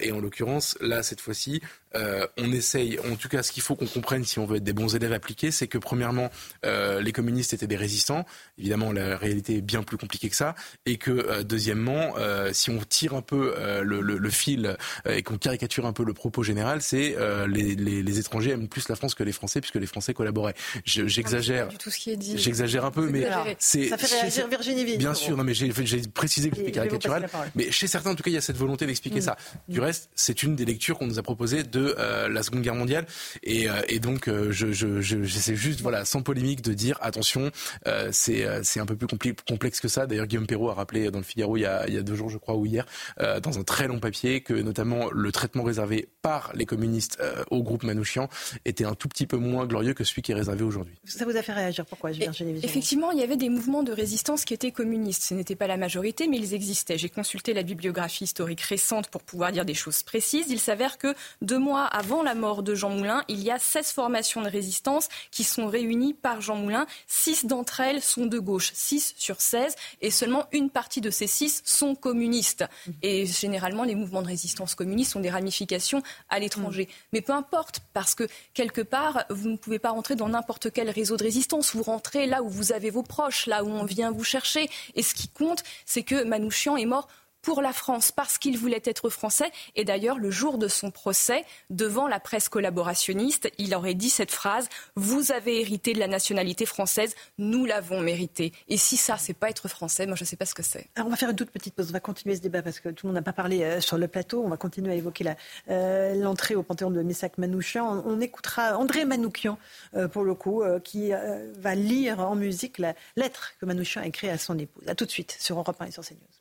et en l'occurrence, là, cette fois-ci, on essaye, en tout cas, ce qu'il faut qu'on comprenne si on veut être des bons élèves appliqués, c'est que premièrement, les communistes étaient des résistants. Évidemment, la réalité est bien plus compliquée que ça. Et que, euh, deuxièmement, euh, si on tire un peu euh, le, le, le, fil et qu'on caricature un peu le propos général, c'est les, les, les, étrangers aiment plus la France que les Français, puisque les Français collaboraient. J'exagère. dit. J'exagère un peu, mais c'est ça fait réagir Virginie Ville. Bien sûr, non, mais j'ai précisé que c'était caricatural. Mais chez certains, en tout cas, il y a cette volonté d'expliquer mm. ça. Du reste, c'est une des lectures qu'on nous a proposées de euh, la Seconde Guerre mondiale. Et, euh, et donc, euh, je, je, je, j'essaie juste, voilà, sans polémique, de dire attention, c'est c'est un peu plus complexe que ça. D'ailleurs, Guillaume Perrault a rappelé dans le Figaro il y a, il y a deux jours, je crois, ou hier, dans un très long papier, que notamment le traitement réservé par les communistes au groupe Manouchian était un tout petit peu moins glorieux que celui qui est réservé aujourd'hui. Ça vous a fait réagir Pourquoi Effectivement, il y avait des mouvements de résistance qui étaient communistes. Ce n'était pas la majorité, mais ils existaient. J'ai consulté la bibliographie historique récente pour pouvoir dire des choses précises. Il s'avère que deux mois avant la mort de Jean Moulin, il y a 16 formations de résistance qui sont réunies par Jean Moulin. Six d'entre elles sont de gauche, 6 sur 16, et seulement une partie de ces six sont communistes. Et généralement, les mouvements de résistance communistes ont des ramifications à l'étranger. Mais peu importe, parce que quelque part, vous ne pouvez pas rentrer dans n'importe quel réseau de résistance. Vous rentrez là où vous avez vos proches, là où on vient vous chercher. Et ce qui compte, c'est que Manouchian est mort pour la France parce qu'il voulait être français. Et d'ailleurs, le jour de son procès, devant la presse collaborationniste, il aurait dit cette phrase Vous avez hérité de la nationalité française, nous l'avons mérité. Et si ça, c'est pas être français, moi je ne sais pas ce que c'est. Alors on va faire une toute petite pause. On va continuer ce débat parce que tout le monde n'a pas parlé euh, sur le plateau. On va continuer à évoquer euh, l'entrée au panthéon de Missak Manouchian. On, écoutera André Manoukian, euh, pour le coup, qui va lire en musique la lettre que Manouchian a écrite à son épouse. A tout de suite sur Europe 1 et sur CNews.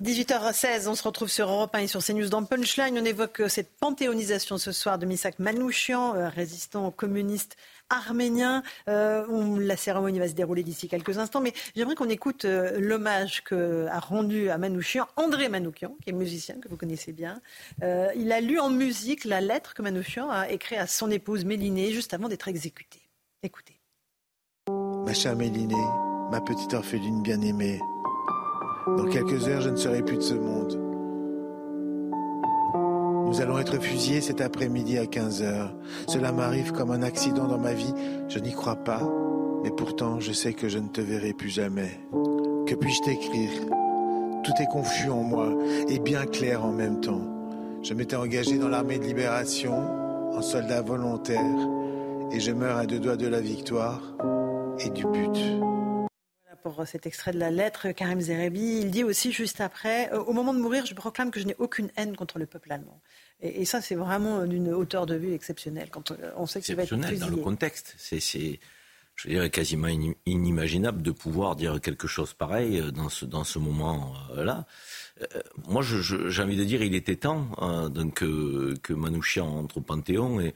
18h16, on se retrouve sur Europe 1 et sur CNews dans Punchline. On évoque euh, cette panthéonisation ce soir de Misak Manouchian, euh, résistant communiste arménien. Euh, la cérémonie va se dérouler d'ici quelques instants, mais j'aimerais qu'on écoute l'hommage qu'a rendu à Manouchian André Manouchian, qui est musicien, que vous connaissez bien. il a lu en musique la lettre que Manouchian a écrite à son épouse Mélinée juste avant d'être exécuté. Écoutez. Ma chère Mélinée, ma petite orpheline bien-aimée, dans quelques heures, je ne serai plus de ce monde. Nous allons être fusillés cet après-midi à 15 heures. Cela m'arrive comme un accident dans ma vie. Je n'y crois pas. Mais pourtant, je sais que je ne te verrai plus jamais. Que puis-je t'écrire? Tout est confus en moi et bien clair en même temps. Je m'étais engagé dans l'armée de libération, en soldat volontaire, et je meurs à deux doigts de la victoire et du but pour cet extrait de la lettre, Karim Zerebi. Il dit aussi juste après, euh, au moment de mourir, je proclame que je n'ai aucune haine contre le peuple allemand. Et, ça, c'est vraiment d'une hauteur de vue exceptionnelle quand on sait qu'il va être fusillé. dans le contexte. C'est, je dirais, quasiment inimaginable de pouvoir dire quelque chose pareil euh, dans ce, dans ce moment-là. Euh, moi, j'ai envie de dire, il était temps donc, que Manouchian entre au Panthéon et,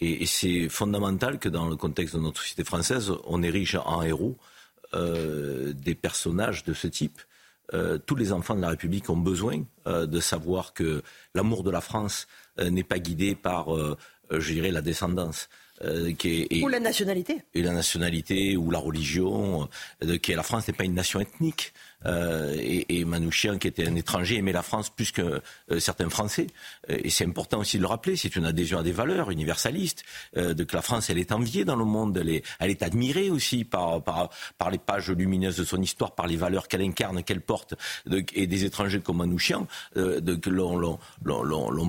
et, et c'est fondamental que dans le contexte de notre société française, on érige en héros euh, des personnages de ce type. Euh, tous les enfants de la République ont besoin euh, de savoir que l'amour de la France n'est pas guidé par, je dirais, la descendance. ou la nationalité. Et la nationalité, ou la religion. que la France n'est pas une nation ethnique. Euh, et, Manouchian, qui était un étranger, aimait la France plus que euh, certains Français. Euh, et c'est important aussi de le rappeler, c'est une adhésion à des valeurs universalistes, de que la France, elle est enviée dans le monde, elle est, admirée aussi par, les pages lumineuses de son histoire, par les valeurs qu'elle incarne, qu'elle porte, et des étrangers comme Manouchian, l'ont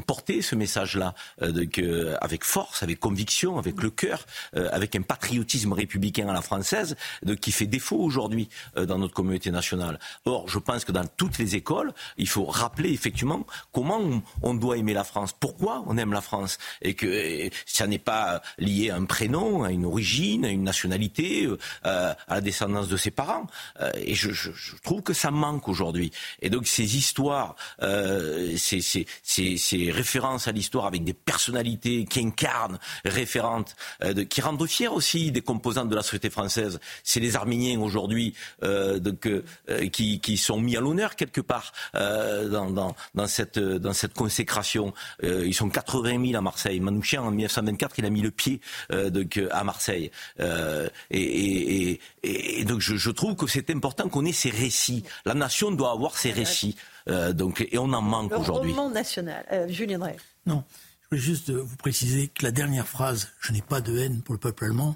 porté ce message-là, avec force, avec conviction, avec le cœur, avec un patriotisme républicain à la française, qui fait défaut aujourd'hui dans notre communauté nationale. Or, je pense que dans toutes les écoles, il faut rappeler effectivement comment on, doit aimer la France, pourquoi on aime la France, et que ça n'est pas lié à un prénom, à une origine, à une nationalité, euh, à la descendance de ses parents. Euh, et je, trouve que ça manque aujourd'hui. Et donc ces histoires, euh, ces, ces, références à l'histoire avec des personnalités qui incarnent, référentes, qui rendent fiers aussi des composantes de la société française. C'est les Arméniens aujourd'hui, donc qui, qui, sont mis à l'honneur quelque part euh, dans, dans, dans, cette, dans cette consécration. Euh, ils sont 80 000 à Marseille. Manouchian, en 1924, il a mis le pied euh, donc, à Marseille. Euh, et, et, et, donc je, je trouve que c'est important qu'on ait ces récits. La nation doit avoir ses récits. Euh, donc, et on en manque aujourd'hui. Le national. Julien Drey. Non. Je voulais juste vous préciser que la dernière phrase, je n'ai pas de haine pour le peuple allemand,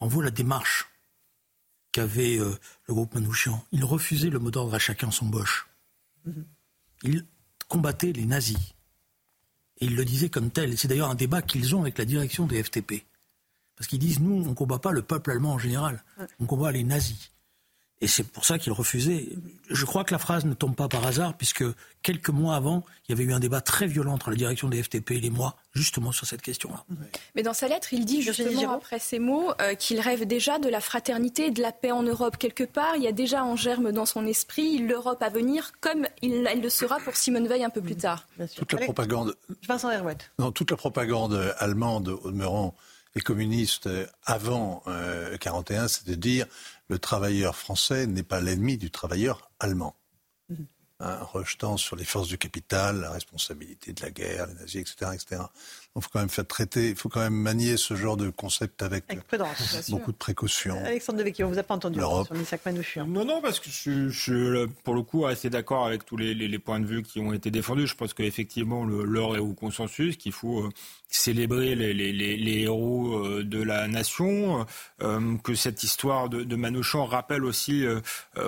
en vaut la démarche qu'avait euh, le groupe Manouchian. Il refusait le mot d'ordre à chacun son boche. Mhm. Il combattait les nazis. Et il le disait comme tel. C'est d'ailleurs un débat qu'ils ont avec la direction des FTP. Parce qu'ils disent, nous, on ne combat pas le peuple allemand en général, on combat les nazis. Et c'est pour ça qu'il refusait. Je crois que la phrase ne tombe pas par hasard, puisque quelques mois avant, il y avait eu un débat très violent entre la direction des FTP et les moi, justement sur cette question-là. Mais dans sa lettre, il dit justement, après ces mots, euh, qu'il rêve déjà de la fraternité et de la paix en Europe. Quelque part, il y a déjà en germe dans son esprit l'Europe à venir, comme il, elle le sera pour Simone Veil un peu plus tard. Toute la propagande. Vincent Non, toute la propagande allemande, au demeurant, et communistes avant 1941, euh, c'est de dire le travailleur français n'est pas l'ennemi du travailleur allemand. Mhm. Hein, rejetant sur les forces du capital la responsabilité de la guerre, les nazis, etc. etc. Il faut quand même faire traiter, il faut quand même manier ce genre de concept avec, beaucoup de précautions. Alexandre Devecchio, on vous a pas entendu sur Missak Manouchian. Non, non, parce que je, suis pour le coup assez d'accord avec tous les, les, points de vue qui ont été défendus. Je pense qu'effectivement, l'heure est au consensus, qu'il faut euh, célébrer les, les, les, héros euh, de la nation, euh, que cette histoire de, de Manouchian rappelle aussi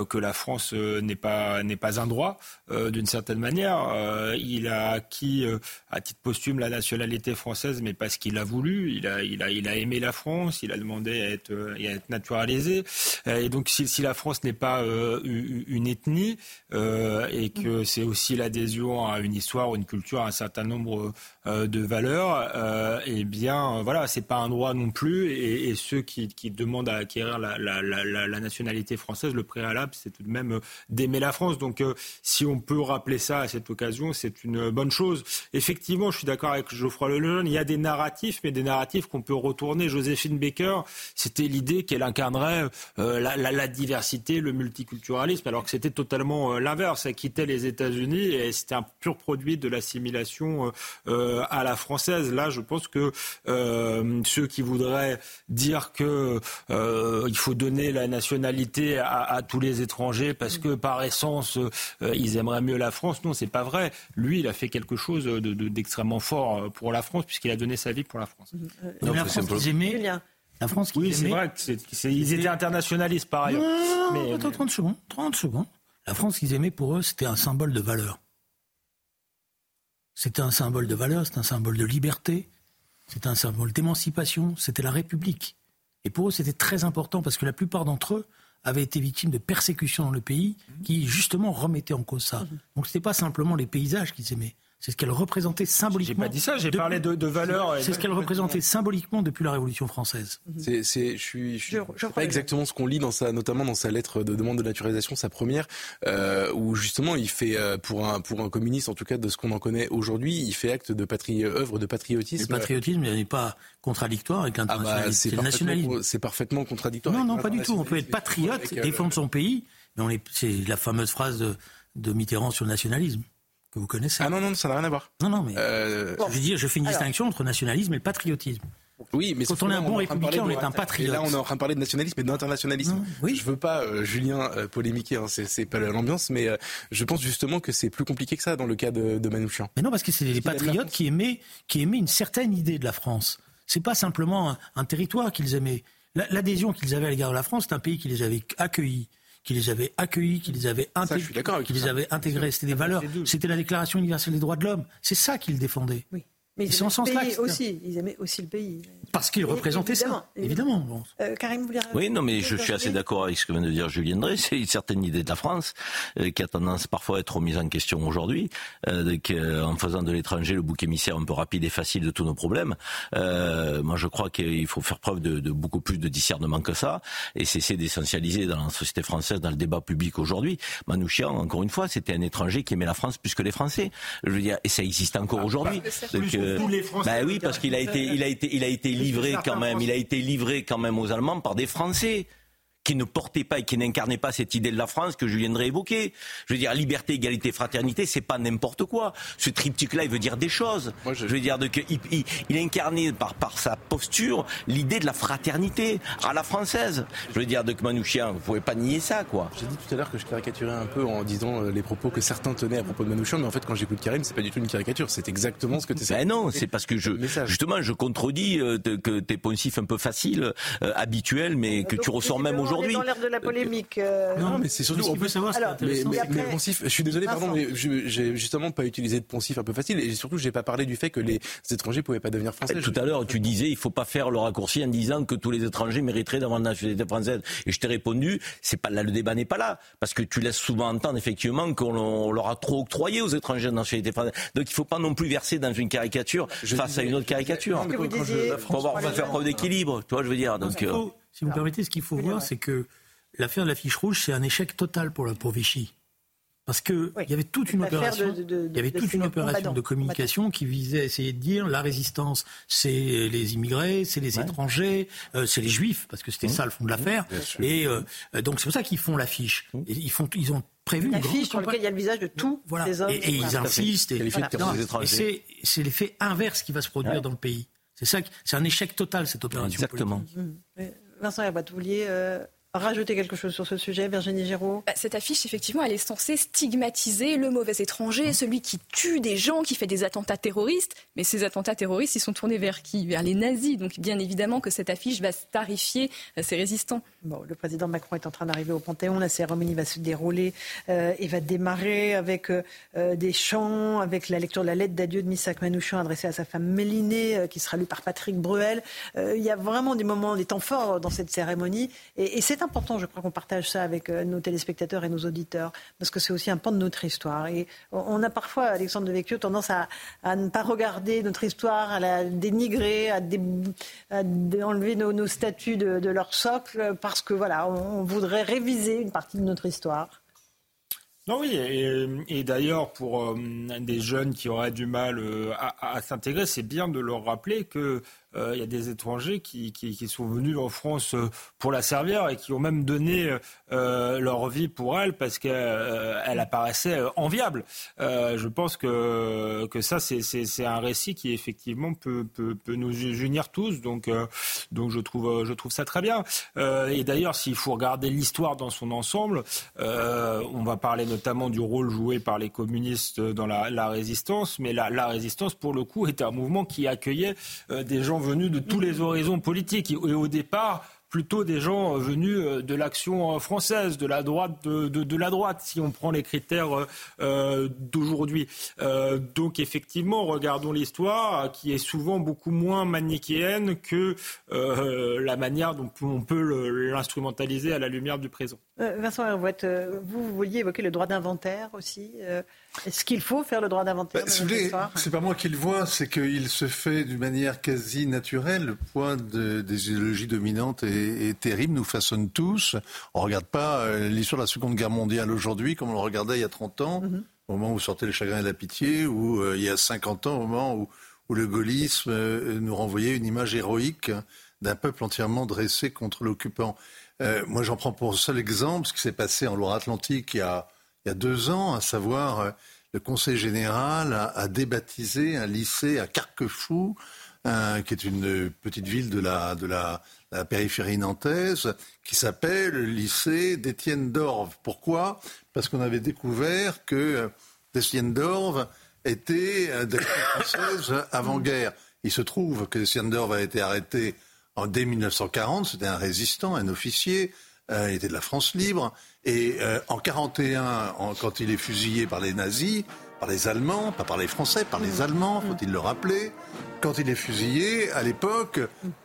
que la France n'est pas n'est pas un droit d'une certaine manière. il a acquis à titre posthume la nationalité française, mais parce qu'il a voulu. Il a, il a, il a aimé la France. Il a demandé à être, à être naturalisé. Et donc, si, la France n'est pas euh, une ethnie euh, et que c'est aussi l'adhésion à une histoire, une culture, à un certain nombre euh, de valeurs, euh, eh bien, voilà, c'est pas un droit non plus. Et, ceux qui, demandent à acquérir la, nationalité française, le préalable, c'est tout de même d'aimer la France. Donc, si on peut rappeler ça à cette occasion, c'est une bonne chose. Effectivement, je suis d'accord avec Geoffroy Lejeune, il y a des narratifs, mais des narratifs qu'on peut retourner. Joséphine Baker, c'était l'idée qu'elle incarnerait euh, la, diversité, le multiculturalisme, alors que c'était totalement euh, l'inverse. Elle quittait les États-Unis et c'était un pur produit de l'assimilation euh, à la française. Là, je pense que ceux qui voudraient dire que il faut donner la nationalité à, à, tous les étrangers parce que par essence ils aimeraient mieux la France, non, c'est pas vrai. Lui, il a fait quelque chose d'extrêmement de, fort pour la France puisqu'il a donné sa vie pour la France. Donc, la France qu'ils aimaient, la France oui, c'est vrai qu'ils étaient internationalistes par ailleurs. mais, attends, 30 secondes. 30 secondes. La France qu'ils aimaient, pour eux, c'était un symbole de valeur. C'était un symbole de valeur, c'était un symbole de liberté, c'était un symbole d'émancipation, c'était la République. Et pour eux, c'était très important parce que la plupart d'entre eux avaient été victimes de persécutions dans le pays qui, justement, remettaient en cause ça. Mhm. Donc, ce n'était pas simplement les paysages qu'ils aimaient, c'est ce qu'elle représentait symboliquement. J'ai pas dit ça, j'ai parlé de, de valeurs. C'est ce qu'elle représentait symboliquement depuis la Révolution française. C'est, c'est, je suis, je, je, pas exactement ce qu'on lit dans sa, notamment dans sa lettre de demande de naturalisation, sa première, euh, où justement il fait euh, pour un pour un communiste, en tout cas de ce qu'on en connaît aujourd'hui, il fait acte de patrie, œuvre de patriotisme. Le patriotisme n'est pas contradictoire avec l'internationalisme. Ah bah, c'est, le nationalisme. C'est parfaitement contradictoire. Non, non, pas du tout. On peut être patriote, défendre son pays, mais on est, c'est la fameuse phrase de, de Mitterrand sur le nationalisme que vous connaissez. Ah non, non, ça n'a rien à voir. Non, non, mais euh... je veux dire, je fais une distinction entre nationalisme et le patriotisme. Oui, mais quand on est un bon républicain, on est un patriote. Et là, on est en train de parler de nationalisme et d'internationalisme. Oui. Je veux pas, euh, Julien, euh, polémiquer, hein, c'est pas l'ambiance, mais euh, je pense justement que c'est plus compliqué que ça dans le cas de, de Manouchian. Mais non, parce que c'est les patriotes qui aimaient, qui aimaient une certaine idée de la France. C'est pas simplement un, un territoire qu'ils aimaient. L'adhésion qu'ils avaient à l'égard de la France, c'est un pays qui les avait accueillis qui les avait accueillis, qui les avait, intégrés, qui les avait intégrés. C'était des valeurs. C'était la Déclaration universelle des droits de l'homme. C'est ça qu'ils défendaient. Oui. Mais ils, aimaient aussi. Ils aimaient aussi le pays. Parce qu'ils représentaient ça, évidemment. Bon. Euh, Karim, vous Oui, non, mais je suis assez d'accord avec ce que vient de dire Julien Drey. C'est une certaine idée de la France euh, qui a tendance parfois à être remise en question aujourd'hui, euh, euh, en faisant de l'étranger le bouc émissaire un peu rapide et facile de tous nos problèmes. Euh, moi, je crois qu'il faut faire preuve de, de, beaucoup plus de discernement que ça et cesser d'essentialiser dans la société française, dans le débat public aujourd'hui. Manouchian, encore une fois, c'était un étranger qui aimait la France plus que les Français. Je veux dire, et ça existe encore ah, aujourd'hui. Bah oui, parce qu'il a été, il a été, il a été livré quand même, il a été livré quand même aux Allemands par des Français qui ne portait pas et qui n'incarnait pas cette idée de la France que je viendrai évoquer. Je veux dire, liberté, égalité, fraternité, c'est pas n'importe quoi. Ce triptyque-là, il veut dire des choses. je... veux dire, de, que, il, il, il, incarnait par, par sa posture l'idée de la fraternité à la française. Je veux dire, de Manouchian, vous pouvez pas nier ça, quoi. J'ai dit tout à l'heure que je caricaturais un peu en disant euh, les propos que certains tenaient à propos de Manouchian, mais en fait, quand j'écoute Karim, c'est pas du tout une caricature, c'est exactement ce que tu sais. Ben non, c'est parce que je, justement, je contredis euh, que tes poncifs un peu faciles, euh, habituels, mais que tu ressors même aujourd'hui aujourd'hui. dans l'air de la polémique. Euh, non, mais c'est surtout. On peut savoir. Alors, mais, mais, mais, poncif, je suis désolé, pardon, mais j'ai justement pas utilisé de poncif un peu facile et surtout, j'ai pas parlé du fait que les étrangers pouvaient pas devenir français. Tout à l'heure, tu disais, il faut pas faire le raccourci en disant que tous les étrangers mériteraient d'avoir une nationalité française. Et je t'ai répondu, c'est pas là, le débat n'est pas là, parce que tu laisses souvent entendre effectivement qu'on leur a trop octroyé aux étrangers de nationalité française. Donc il faut pas non plus verser dans une caricature face à une autre caricature. Il faut avoir, faire preuve d'équilibre, tu vois, je veux dire. Donc, euh, si vous me permettez, ce qu'il faut voir, c'est que l'affaire de la fiche rouge, c'est un échec total pour, pour Vichy. Parce que il y avait toute une opération, il y avait toute une opération de communication qui visait à essayer de dire la résistance, c'est les immigrés, c'est les étrangers, euh, c'est les juifs, parce que c'était ça le fond de l'affaire. Et euh, donc c'est pour ça qu'ils font l'affiche. Et ils font, ils ont prévu une affiche sur laquelle il y a le visage de tous les hommes. Et, ils insistent. Et, c'est l'effet inverse qui va se produire dans le pays. C'est ça, c'est un échec total cette opération. Exactement. Vincent Herbat, vous vouliez euh, rajouter quelque chose sur ce sujet, Virginie Giraud? Bah, Cette affiche, effectivement, elle est censée stigmatiser le mauvais étranger, mmh. celui qui tue des gens, qui fait des attentats terroristes. Mais ces attentats terroristes, ils sont tournés vers qui? Vers les nazis. Donc, bien évidemment que cette affiche va starifier euh, ces résistants. Bon, le président Macron est en train d'arriver au Panthéon. La cérémonie va se dérouler euh, et va démarrer avec euh, des chants, avec la lecture de la lettre d'adieu de Missak Manouchian adressée à sa femme Mélinée, qui sera lue par Patrick Bruel. il y a vraiment des moments, des temps forts dans cette cérémonie. Et, et c'est important, je crois qu'on partage ça avec euh, nos téléspectateurs et nos auditeurs, parce que c'est aussi un pan de notre histoire. Et on a parfois, Alexandre de Vecchio, tendance à, ne pas regarder notre histoire, à la dénigrer, à, enlever nos, statuts de, leur socle, parce que voilà, on voudrait réviser une partie de notre histoire. Non, oui, et, d'ailleurs, pour euh, des jeunes qui auraient du mal euh, à, s'intégrer, c'est bien de leur rappeler que euh, il y a des étrangers qui, sont venus en France euh, pour la servir et qui ont même donné euh, leur vie pour elle parce qu'elle apparaissait enviable. je pense que, ça, c'est un récit qui effectivement peut, nous unir tous. Donc, je, trouve, ça très bien. et d'ailleurs, s'il faut regarder l'histoire dans son ensemble, on va parler notamment du rôle joué par les communistes dans la, résistance, mais la résistance, pour le coup, était un mouvement qui accueillait des gens venus de tous les horizons politiques. Et au départ, plutôt des gens euh, venus euh, de l'action euh, française, de la droite, de, la droite, si on prend les critères d'aujourd'hui. donc effectivement, regardons l'histoire, qui est souvent beaucoup moins manichéenne que la manière dont on peut l'instrumentaliser à la lumière du présent. Vincent Hervouette, vous, vous vouliez évoquer le droit d'inventaire aussi. Est-ce qu'il faut faire le droit d'inventaire bah, C'est pas moi qui le vois, c'est qu'il se fait d'une manière quasi naturelle. Le poids des idéologies dominantes est, terrible, nous façonne tous. On ne regarde pas euh, l'histoire de la Seconde Guerre mondiale aujourd'hui comme on le regardait il y a 30 ans, mm-hmm. au moment où sortait le chagrin et la pitié, ou euh, il y a 50 ans, au moment où, le gaullisme euh, nous renvoyait une image héroïque d'un peuple entièrement dressé contre l'occupant. Moi, j'en prends pour seul exemple ce qui s'est passé en Loire-Atlantique il y a deux ans, à savoir euh, le Conseil général a, débaptisé un lycée à Carquefou, euh, qui est une petite ville de la, périphérie nantaise, qui s'appelle le lycée d'Étienne d'Orve. Pourquoi? Parce qu'on avait découvert que euh, Étienne d'Orve était de française avant-guerre. Il se trouve que Étienne d'Orve a été arrêté en, dès 1940, c'était un résistant, un officier, il était de la France libre. Et euh, en 41, quand il est fusillé par les nazis, par les Allemands, pas par les Français, par les mmh. Allemands, faut-il le rappeler, quand il est fusillé, à l'époque,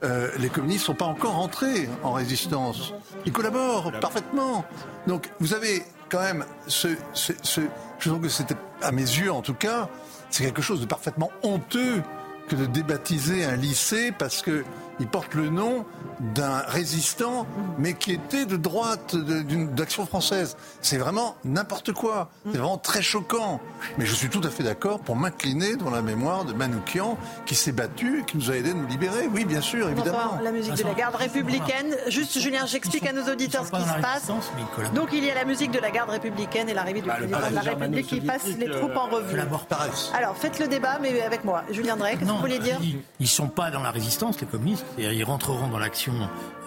euh, les communistes ne sont pas encore entrés en résistance. Ils collaborent parfaitement. Donc vous avez quand même ce, ce, ce je trouve que c'était, à mes yeux en tout cas, c'est quelque chose de parfaitement honteux que de débaptiser un lycée parce que il porte le nom d'un résistant, mais qui était de droite, d'Action française. C'est vraiment n'importe quoi. C'est vraiment très choquant. Mais je suis tout à fait d'accord pour m'incliner dans la mémoire de Manoukian, qui s'est battu et qui nous a aidé à nous libérer. Oui, bien sûr, évidemment. la musique de la garde républicaine. Juste, Julien, j'explique à nos auditeurs ce qui se passe. Donc, il y a la musique de la garde républicaine et l'arrivée du bah, président de la République qui passe les troupes en revue. Alors, faites le débat, mais avec moi. Julien Drake, qu'est-ce que vous voulez dire? Ils ne sont pas dans la résistance, les communistes Ils rentreront dans l'action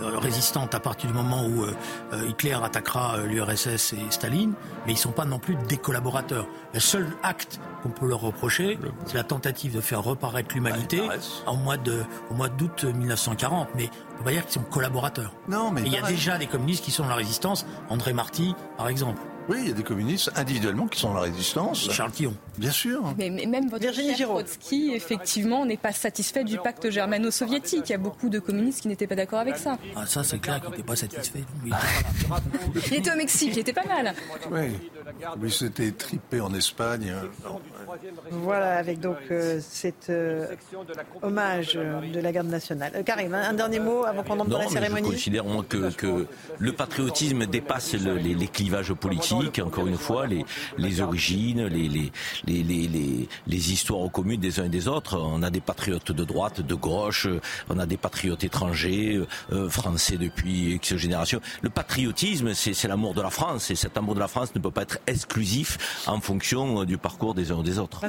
euh, résistante à partir du moment où euh, euh, Hitler attaquera l'URSS et Staline, mais ils ne sont pas non plus des collaborateurs. Le seul acte qu'on peut leur reprocher, c'est la tentative de faire reparaître l'humanité au mois de, au mois d'août 1940. Mais on peut pas dire qu'ils sont collaborateurs. Non, mais il y a déjà des communistes qui sont dans la résistance. André Marty, par exemple. Oui, il y a des communistes individuellement qui sont dans la résistance. Charles Tillon. Bien sûr. Mais, même votre Virginie Trotsky, effectivement, n'est pas satisfait du pacte germano-soviétique. Il y a beaucoup de communistes qui n'étaient pas d'accord avec ça. Ah, ça, c'est clair qu'il n'était pas satisfait. Il était au Mexique, il était pas mal. Oui. Mais c'était tripé en Espagne. Voilà, avec donc euh, cet euh, hommage de la garde nationale. Euh, Karim, un, dernier mot avant qu'on entre dans la cérémonie. Je considère moi que, que le patriotisme dépasse les, les, clivages politiques, encore une fois, les, origines, les, les, les, les, histoires communes des uns et des autres. On a des patriotes de droite, de gauche, on a des patriotes étrangers, français depuis X générations. Le patriotisme, c'est l'amour de la France, et cet amour de la France ne peut pas être exclusif en fonction du parcours des uns ou des autres.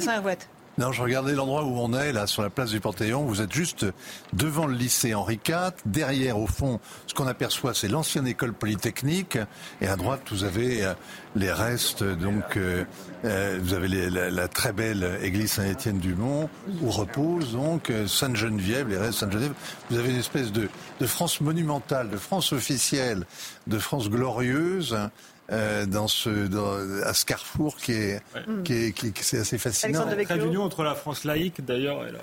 Non, je regardais l'endroit où on est, là, sur la place du Panthéon. Vous êtes juste devant le lycée Henri IV. Derrière, au fond, ce qu'on aperçoit, c'est l'ancienne école polytechnique. Et à droite, vous avez euh, les restes, donc, euh, euh, vous avez la, très belle église Saint-Étienne-du-Mont, où repose, donc, Sainte-Geneviève, les restes Sainte-Geneviève. Vous avez une espèce de, de France monumentale, de France officielle, de France glorieuse. Euh, dans ce, dans, à ce carrefour qui est, qui est, qui, c'est assez fascinant. Très d'union entre la France laïque, d'ailleurs, et la,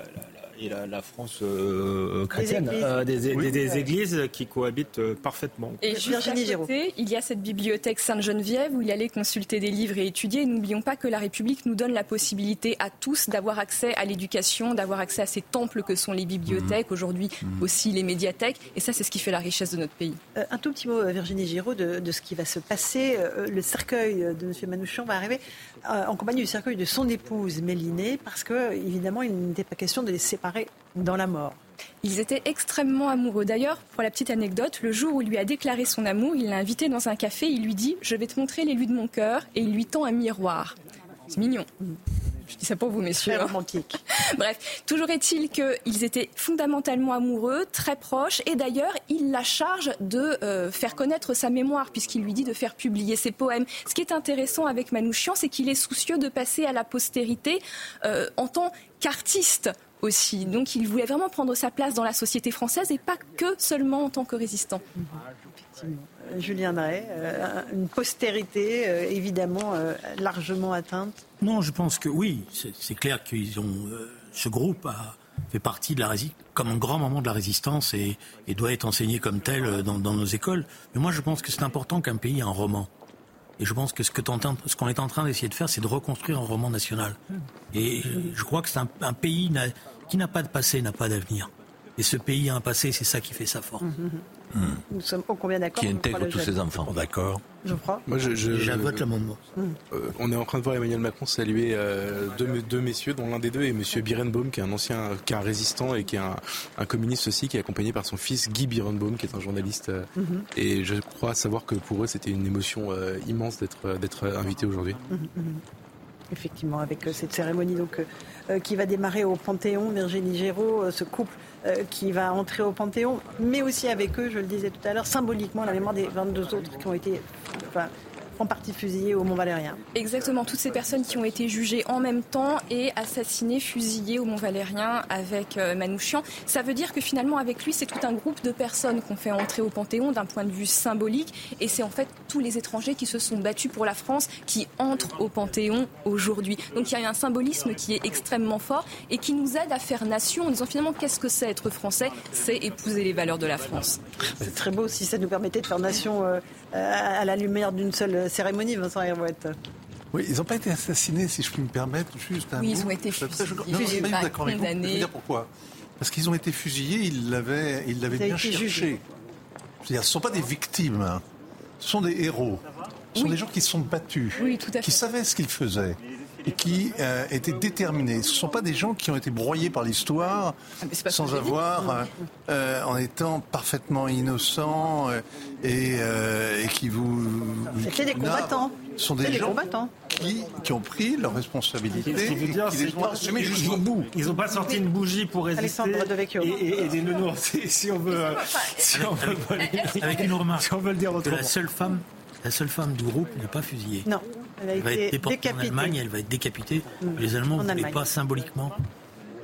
et la, France euh, chrétienne, euh, des, églises qui cohabitent euh, parfaitement. Et juste à côté, il y a cette bibliothèque Sainte-Geneviève où il allait consulter des livres et étudier. N'oublions pas que la République nous donne la possibilité à tous d'avoir accès à l'éducation, d'avoir accès à ces temples que sont les bibliothèques, mmh. aujourd'hui mmh. aussi les médiathèques. Et ça, c'est ce qui fait la richesse de notre pays. un tout petit mot, Virginie Giraud, de, de, ce qui va se passer. le cercueil de M. Manouchian va arriver en compagnie du cercueil de son épouse Mélinée, parce que, évidemment, il n'était pas question de les séparer dans la mort. Ils étaient extrêmement amoureux. D'ailleurs, pour la petite anecdote, le jour où il lui a déclaré son amour, il l'a invité dans un café. Il lui dit Je vais te montrer l'élu de mon cœur. Et il lui tend un miroir. C'est mignon. Je dis ça pour vous, messieurs. Très romantique. Bref, toujours est-il qu'ils étaient fondamentalement amoureux, très proches, et d'ailleurs, il la charge de euh, faire connaître sa mémoire, puisqu'il lui dit de faire publier ses poèmes. Ce qui est intéressant avec Manouchian, c'est qu'il est soucieux de passer à la postérité euh, en tant qu'artiste aussi. Donc il voulait vraiment prendre sa place dans la société française et pas que seulement en tant que résistant. Effectivement. Euh, Julien Drey, euh, une postérité euh, évidemment largement atteinte Non, je pense que oui. C'est clair qu'ils ont. ce groupe a fait partie de la comme un grand moment de la résistance et, doit être enseigné comme tel dans, nos écoles. Mais moi, je pense que c'est important qu'un pays ait un roman. Et je pense que ce qu'on est en train d'essayer de faire, c'est de reconstruire un roman national. Et je crois que c'est un, pays qui n'a pas de passé, n'a pas d'avenir. Et ce pays a un passé, c'est ça qui fait sa force. Nous sommes ô combien d'accord. Qui intègre tous ses enfants. D'accord. Je crois. Moi, je, j'invoque l'amendement. Hmm. Euh, on est en train de voir Emmanuel Macron saluer euh, deux, messieurs, dont l'un des deux est Monsieur Birenbaum, qui est un ancien, qui est un résistant et qui est un, communiste aussi, qui est accompagné par son fils Guy Birenbaum, qui est un journaliste. Euh, mhm. Et je crois savoir que pour eux, c'était une émotion immense d'être d'être invité aujourd'hui. Effectivement, avec cette cérémonie donc qui va démarrer au Panthéon, Virginie Géraud, ce couple euh, qui va entrer au Panthéon, mais aussi avec eux, je le disais tout à l'heure, symboliquement la mémoire des 22 autres qui ont été en partie fusillés au Mont-Valérien. Exactement, toutes ces personnes qui ont été jugées en même temps et assassinées, fusillées au Mont-Valérien avec euh, Manouchian. Ça veut dire que finalement, avec lui, c'est tout un groupe de personnes qu'on fait entrer au Panthéon d'un point de vue symbolique. Et c'est en fait tous les étrangers qui se sont battus pour la France qui entrent au Panthéon aujourd'hui. Donc il y a un symbolisme qui est extrêmement fort et qui nous aide à faire nation en disant finalement qu'est-ce que c'est être français? C'est épouser les valeurs de la France. C'est très beau si ça nous permettait de faire nation euh, à la lumière d'une seule cérémonie, Vincent Herouette. Oui, ils n'ont pas été assassinés, si je puis me permettre, juste un Oui, ils ont été fusillés. Je, pas d'accord avec vous. Je veux dire pourquoi. Parce qu'ils ont été fusillés, ils l'avaient, ils l'avaient bien cherché. C'est-à-dire, ce ne sont pas des victimes, hein. ce sont des héros. Ce sont des gens qui se sont battus, qui savaient ce qu'ils faisaient qui euh, étaient déterminés. Ce ne sont pas des gens qui ont été broyés par l'histoire ah, sans avoir, euh, euh, en étant parfaitement innocents et, et, qui vous. C'était des combattants. Ce sont des gens combattants. qui, qui ont pris leurs responsabilités. Ce qui veut dire, c'est qu'ils jusqu'au bout. Ils n'ont pas sorti une bougie pour résister et, et, des nounours. Si on veut, si on veut, avec une remarque, si on veut le dire autrement. La seule femme la seule femme du groupe n'est pas fusillée. Non, elle a elle été va être déportée en Allemagne, elle va être décapitée. Mm. Les Allemands ne voulaient pas symboliquement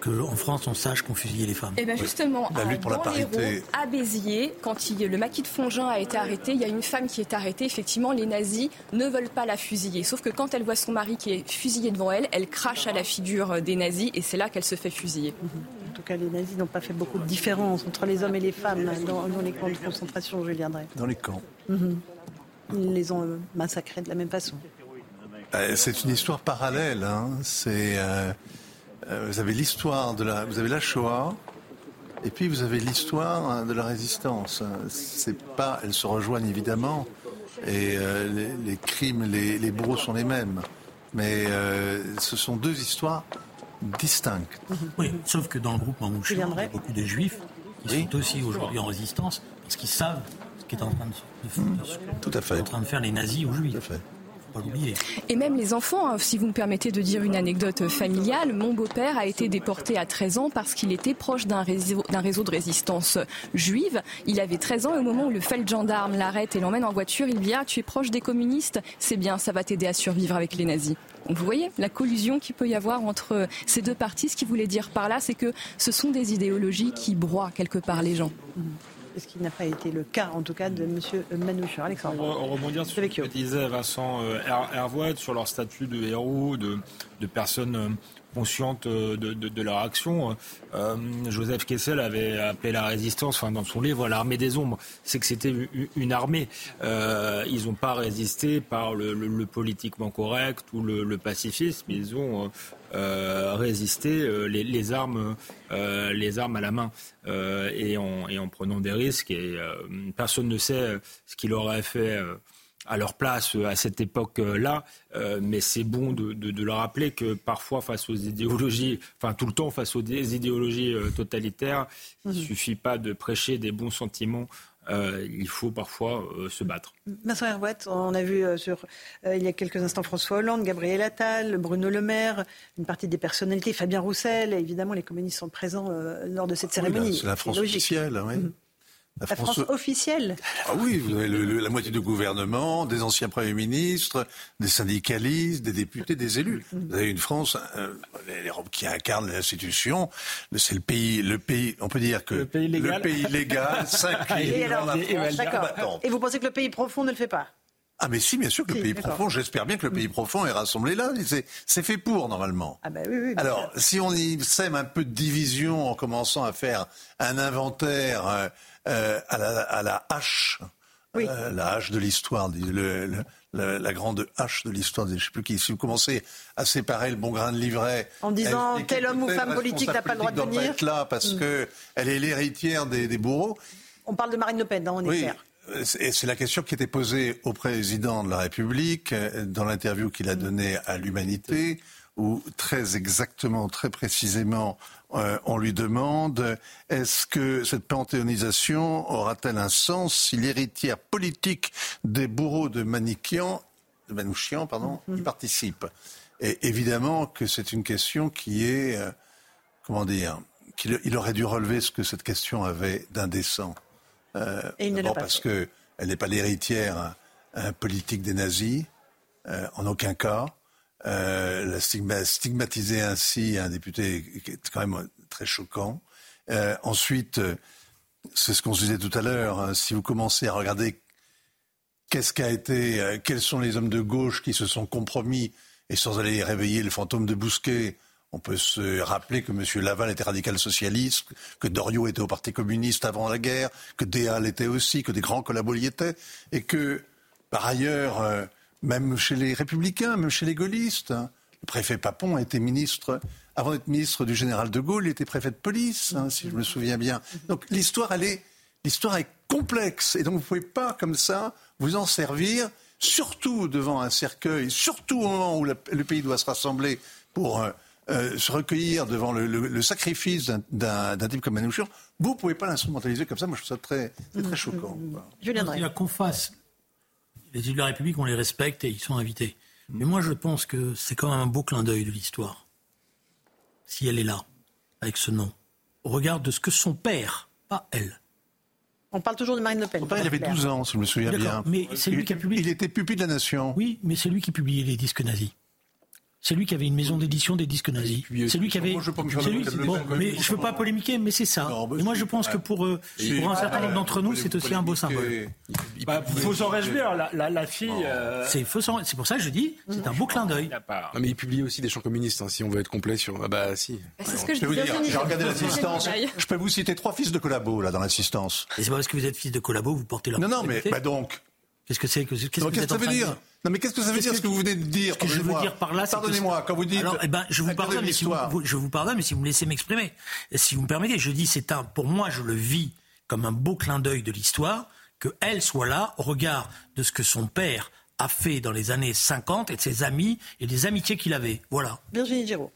qu'en France, on sache qu'on fusillait les femmes. Et eh bien justement, la lutte pour la parité. à Béziers, quand il, le maquis de Fongin a été arrêté, il y a une femme qui est arrêtée. Effectivement, les nazis ne veulent pas la fusiller. Sauf que quand elle voit son mari qui est fusillé devant elle, elle crache à la figure des nazis et c'est là qu'elle se fait fusiller. En tout cas, les nazis n'ont pas fait beaucoup de différence entre les hommes et les femmes dans, les camps de concentration, je viendrai. Dans les camps. Mm-hmm. Ils les ont euh, massacrés de la même façon. Euh, c'est une histoire parallèle. Hein. C'est euh, vous avez l'histoire de la, vous avez la Shoah, et puis vous avez l'histoire hein, de la résistance. C'est pas, elles se rejoignent évidemment, et les, crimes, les, les, bourreaux sont les mêmes, mais ce sont deux histoires distinctes. Oui, sauf que dans le groupe Mamouchi, il y a beaucoup de juifs qui sont aussi aujourd'hui en résistance parce qu'ils savent qui est en train de, de, Tout à fait. en train de faire les nazis aux juifs. Tout Pas Et même les enfants, hein, si vous me permettez de dire une anecdote familiale, mon beau-père a été déporté à 13 ans parce qu'il était proche d'un réseau, d'un réseau de résistance juive. Il avait 13 ans et au moment où le gendarme l'arrête et l'emmène en voiture, il dit Ah, tu es proche des communistes? C'est bien, ça va t'aider à survivre avec les nazis. Donc vous voyez la collusion qu'il peut y avoir entre ces deux parties. Ce qu'il voulait dire par là, c'est que ce sont des idéologies qui broient quelque part les gens ce qui n'a pas été le cas, en tout cas, de M. Manouchian. Alexandre. On rebondir sur ce que disait Vincent euh, Hervoët sur leur statut de héros, de, de personnes euh, conscientes euh, de, leur action. Joseph Kessel avait appelé la résistance, enfin dans son livre, l'armée des ombres. C'est que c'était une armée. ils n'ont pas résisté par le, politiquement correct ou le, pacifisme. Ils ont euh, résister euh, les, armes, euh, les armes à la main et en, et, en, prenant des risques. Et personne ne sait ce qu'il aurait fait à leur place à cette époque-là, mais c'est bon de, de, le rappeler que parfois face aux idéologies, enfin tout le temps face aux idéologies totalitaires, il ne mmh. suffit pas de prêcher des bons sentiments euh, il faut parfois euh, se battre. Vincent Herouette, on a vu euh, sur, il y a quelques instants François Hollande, Gabriel Attal, Bruno Le Maire, une partie des personnalités, Fabien Roussel, évidemment les communistes sont présents lors de cette cérémonie. c'est la France officielle, oui. Mm-hmm. La, France, officielle Ah oui, vous avez la moitié du gouvernement, des anciens premiers ministres, des syndicalistes, des députés, des élus. Vous avez une France euh, qui incarne l'institution. C'est le pays, le pays, on peut dire que le pays légal, le pays légal s'incline dans la France. Et vous pensez que le pays profond ne le fait pas? Ah mais si, bien sûr que le pays profond, j'espère bien que le pays profond est rassemblé là. C'est fait pour normalement. Ah ben oui, oui, Alors, si on y sème un peu de division en commençant à faire un inventaire euh, euh, à, la, à, la, hache, euh, la hache de l'histoire, la grande hache de l'histoire, je sais plus qui. Si vous commencez à séparer le bon grain de livret, en disant tel homme ou femme politique n'a pas le droit de venir, être là parce qu'elle mm. que elle est l'héritière des, des, bourreaux. On parle de Marine Le Pen, hein, on est clair. C'est la question qui était posée au président de la République euh, dans l'interview qu'il a donnée à l'Humanité, où très exactement, très précisément, euh, on lui demande est-ce que cette panthéonisation aura-t-elle un sens si l'héritière politique des bourreaux de Manikian, de Manouchian, pardon, y mhm. participe? Et évidemment que c'est une question qui est, euh, comment dire, qu'il aurait dû relever ce que cette question avait d'indécent. Euh, Et il ne parce qu'elle n'est pas l'héritière politique des nazis, en aucun cas. Euh, stigmatiser ainsi un député est quand même très choquant. Euh, ensuite, euh, c'est ce qu'on se disait tout à l'heure, hein, si vous commencez à regarder qu'est-ce qu'a été, quels sont les hommes de gauche qui se sont compromis, et sans aller réveiller le fantôme de Bousquet, on peut se rappeler que M. Laval était radical socialiste, que Doriot était au Parti communiste avant la guerre, que Déal l'était aussi, que des grands collabos y étaient, et que, par ailleurs, même chez les républicains, même chez les gaullistes. Le préfet Papon a été ministre, avant d'être ministre du général de Gaulle, il était préfet de police, hein, si je me souviens bien. Donc l'histoire, elle est, l'histoire est complexe. Et donc vous ne pouvez pas, comme ça, vous en servir, surtout devant un cercueil, surtout au moment où le pays doit se rassembler pour euh, euh, se recueillir devant le, sacrifice d'un type comme Manouchian. Vous ne pouvez pas l'instrumentaliser comme ça. Moi, je trouve ça très, très choquant. Je viendrai. Il qu'on fasse les élus de la République, on les respecte et ils sont invités. Mais moi, je pense que c'est quand même un beau clin d'œil de l'histoire. Si elle est là, avec ce nom, au regard de ce que son père, pas elle, on parle toujours de Marine Le Pen. Son père, il avait 12 ans, si je me souviens bien. Mais c'est lui qui a publié. Il était pupille de la nation. Oui, mais c'est lui qui publiait les disques nazis. C'est lui qui avait une maison d'édition des disques nazis. C'est lui qui avait. je bon, mais je veux pas polémiquer, mais c'est ça. Et moi, je pense que pour, pour un certain nombre d'entre nous, c'est aussi un beau symbole. Il bah, faut s'en réjouir. La, la, fille. Euh, c'est C'est pour ça que je dis, c'est un beau clin d'œil. Mais il publie aussi des chants communistes, hein, si on veut être complet sur. Ah bah si. Bah, c'est ce que je, peux vous dire. J'ai regardé l'assistance. Je peux vous citer trois fils de collabo là dans l'assistance. Et c'est pas parce que vous êtes fils de collabo, vous portez la. Non, non, mais bah donc. Qu'est-ce que c'est que, qu'est-ce que, ça veut dire Non, mais qu'est-ce que ça veut dire ce que vous venez de dire? Ce que je veux dire par là, pardonnez-moi quand vous dites. Alors, eh ben, je vous pardonne, mais si vous, je vous pardonne, mais si vous me laissez m'exprimer, si vous me permettez, je dis c'est un, pour moi, je le vis comme un beau clin d'œil de l'histoire que elle soit là au regard de ce que son père a fait dans les années 50 et de ses amis et des amitiés qu'il avait. Voilà. Virginie Giraud.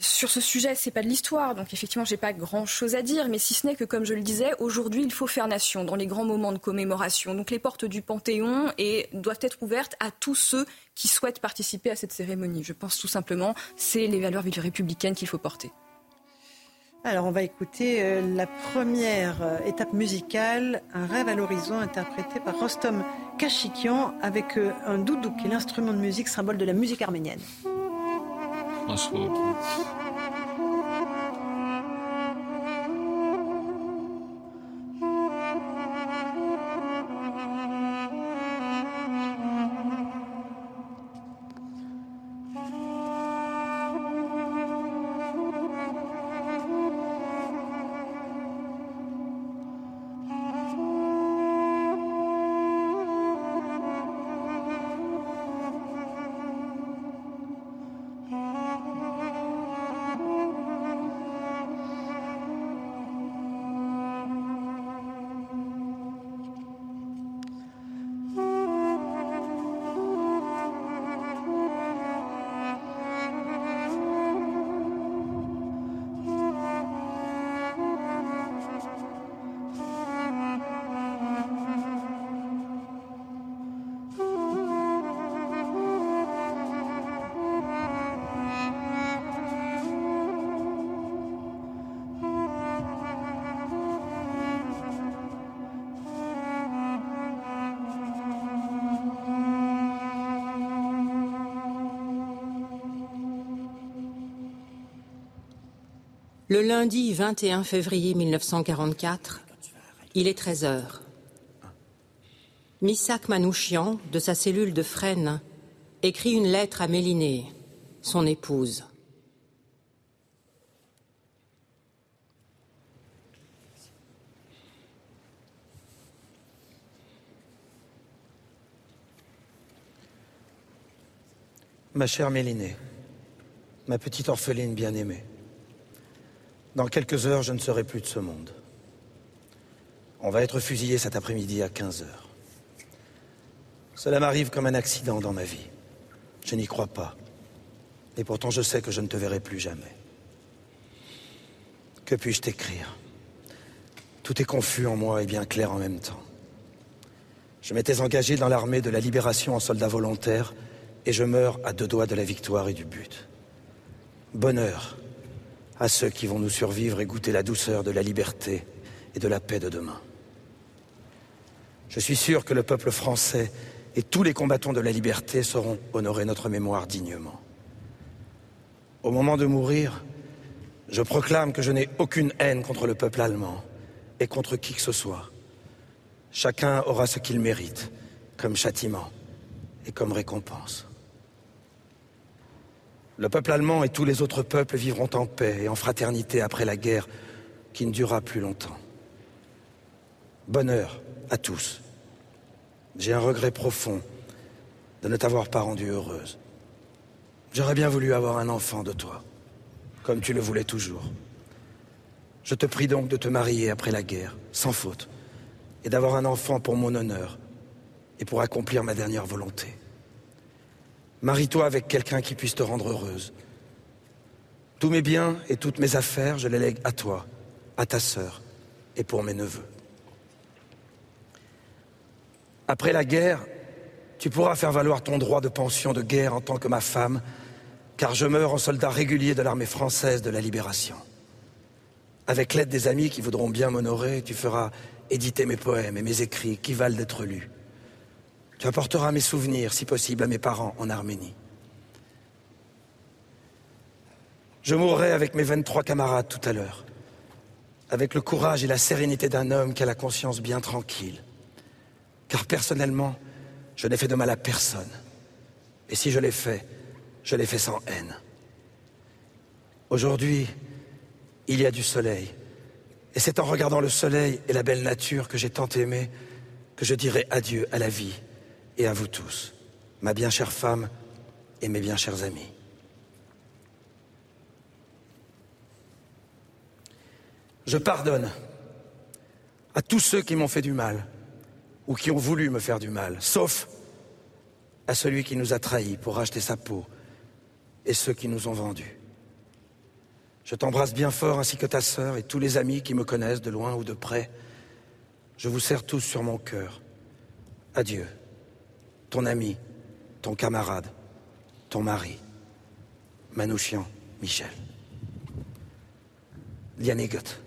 Sur ce sujet, c'est pas de l'histoire, donc effectivement, j'ai pas grand-chose à dire, mais si ce n'est que, comme je le disais, aujourd'hui, il faut faire nation dans les grands moments de commémoration. Donc les portes du Panthéon et doivent être ouvertes à tous ceux qui souhaitent participer à cette cérémonie. Je pense tout simplement, c'est les valeurs républicaines qu'il faut porter. Alors, on va écouter euh, la première euh, étape musicale, Un rêve à l'horizon, interprété par Rostom Kachikian, avec euh, un doudouk, qui est l'instrument de musique symbole de la musique arménienne. Let's hope. Le lundi 21 février 1944, il est 13 heures. Missak Manouchian, de sa cellule de Fresnes, écrit une lettre à Mélinée, son épouse. Ma chère Mélinée, ma petite orpheline bien-aimée, dans quelques heures, je ne serai plus de ce monde. On va être fusillé cet après-midi à 15 heures. Cela m'arrive comme un accident dans ma vie. Je n'y crois pas. Et pourtant, je sais que je ne te verrai plus jamais. Que puis-je t'écrire? Tout est confus en moi et bien clair en même temps. Je m'étais engagé dans l'armée de la libération en soldat volontaire et je meurs à deux doigts de la victoire et du but. Bonheur à ceux qui vont nous survivre et goûter la douceur de la liberté et de la paix de demain. Je suis sûr que le peuple français et tous les combattants de la liberté sauront honorer notre mémoire dignement. Au moment de mourir, je proclame que je n'ai aucune haine contre le peuple allemand et contre qui que ce soit. Chacun aura ce qu'il mérite comme châtiment et comme récompense. Le peuple allemand et tous les autres peuples vivront en paix et en fraternité après la guerre qui ne durera plus longtemps. Bonheur à tous. J'ai un regret profond de ne t'avoir pas rendue heureuse. J'aurais bien voulu avoir un enfant de toi, comme tu le voulais toujours. Je te prie donc de te marier après la guerre, sans faute, et d'avoir un enfant pour mon honneur et pour accomplir ma dernière volonté. Marie-toi avec quelqu'un qui puisse te rendre heureuse. Tous mes biens et toutes mes affaires, je les lègue à toi, à ta sœur et pour mes neveux. Après la guerre, Tu pourras faire valoir ton droit de pension de guerre en tant que ma femme, car je meurs en soldat régulier de l'armée française de la libération. Avec l'aide des amis qui voudront bien m'honorer, tu feras éditer mes poèmes et mes écrits qui valent d'être lus. Tu apporteras mes souvenirs, si possible, à mes parents en Arménie. Je mourrai avec mes 23 camarades tout à l'heure, avec le courage et la sérénité d'un homme qui a la conscience bien tranquille. Car personnellement, je n'ai fait de mal à personne. Et si je l'ai fait, je l'ai fait sans haine. Aujourd'hui, il y a du soleil. Et c'est en regardant le soleil et la belle nature que j'ai tant aimé que je dirai adieu à la vie et à vous tous, ma bien chère femme et mes bien chers amis. Je pardonne à tous ceux qui m'ont fait du mal ou qui ont voulu me faire du mal, sauf à celui qui nous a trahis pour racheter sa peau et ceux qui nous ont vendus. Je t'embrasse bien fort ainsi que ta sœur et tous les amis qui me connaissent de loin ou de près. Je vous serre tous sur mon cœur. Adieu, ton ami, ton camarade, ton mari, Manouchian Michel. Lianégot.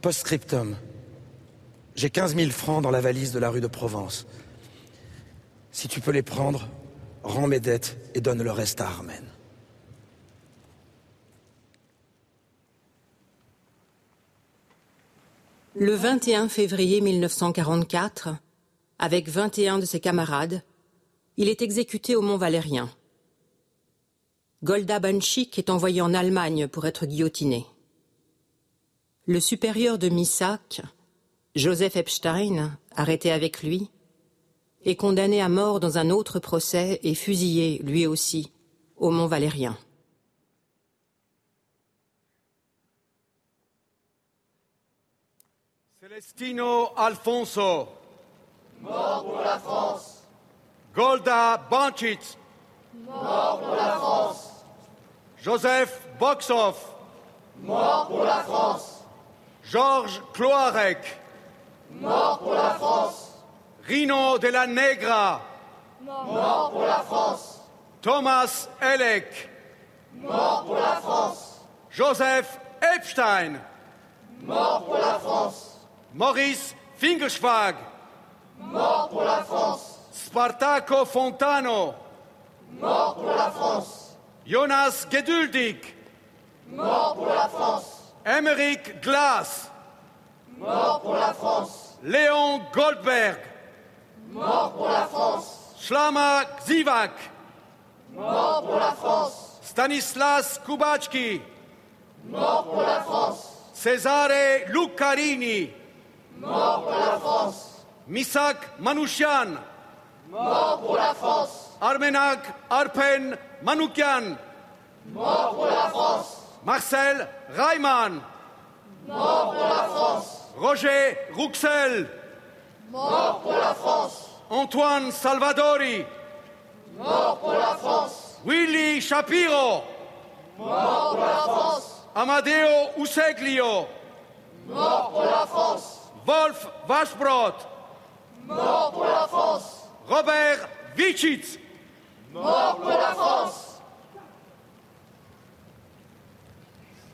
Postscriptum. J'ai 15 000 francs dans la valise de la rue de Provence. Si tu peux les prendre, rends mes dettes et donne le reste à Armen. Le 21 février 1944, avec 21 de ses camarades, il est exécuté au Mont Valérien. Golda Banchik est envoyée en Allemagne pour être guillotinée. Le supérieur de Missak, Joseph Epstein, arrêté avec lui, est condamné à mort dans un autre procès et fusillé, lui aussi, au Mont Valérien. Celestino Alfonso. Mort pour la France. Golda Banchit. Mort pour la France. Joseph Boxoff. Mort pour la France. Georges Cloarec. Mort pour la France. Rino de la Negra. Mort pour la France. Thomas Elec. Mort pour la France. Joseph Epstein. Mort pour la France. Maurice Fingerschwag. Mort pour la France. Spartaco Fontano. Mort pour la France. Jonas Geduldig. Mort pour la France. Emmerich Glass. Mort pour la France. Léon Goldberg. Mort pour la France. Slama Zivak. Mort pour la France. Stanislas Kubacki. Mort pour la France. Cesare Lucarini. Mort pour la France. Misak Manouchian. Mort pour la France. Armenak Arpen Manoukian. Mort pour la France. Marcel Reimann. Mort pour la France. Roger Rouxel. Mort pour la France. Antoine Salvadori. Mort pour la France. Willy Shapiro. Mort pour la France. Amadeo Useglio. Mort pour la France. Wolf Waschbrot. Mort pour la France. Robert Wichitz. Mort pour la France.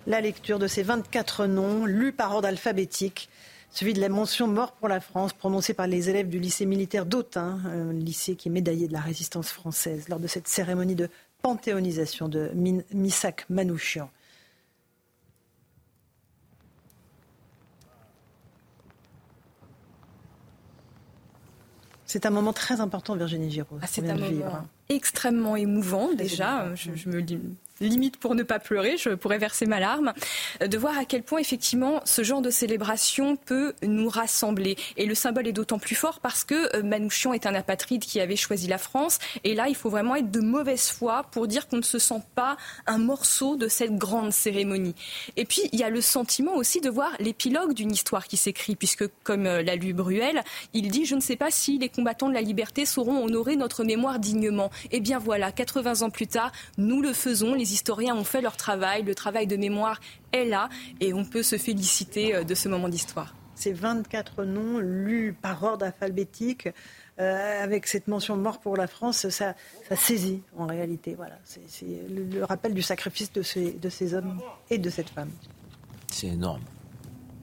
la lecture de ces 24 noms, lus par ordre alphabétique, celui de la mention mort pour la France, prononcée par les élèves du lycée militaire d'Autun, un lycée qui est médaillé de la résistance française, lors de cette cérémonie de panthéonisation de Misak Manouchian. C'est un moment très important, Virginie Giraud. Ah, c'est un moment extrêmement émouvant déjà. Je, je, me limite pour ne pas pleurer, je pourrais verser ma larme, de voir à quel point effectivement ce genre de célébration peut nous rassembler. Et le symbole est d'autant plus fort parce que euh, Manouchian est un apatride qui avait choisi la France. Et là, il faut vraiment être de mauvaise foi pour dire qu'on ne se sent pas un morceau de cette grande cérémonie. Et puis, il y a le sentiment aussi de voir l'épilogue d'une histoire qui s'écrit, puisque comme euh, l'a lu Bruel, il dit, je ne sais pas si les combattants de la liberté sauront honorer notre mémoire dignement. Eh bien voilà, 80 ans plus tard, nous le faisons. Historiens ont fait leur travail. Le travail de mémoire est là et on peut se féliciter euh, de ce moment d'histoire. Ces 24 noms lus par ordre alphabétique euh, avec cette mention mort pour la France, ça, saisit en réalité. Voilà, c'est le, rappel du sacrifice de ces, de ces hommes et de cette femme. C'est énorme.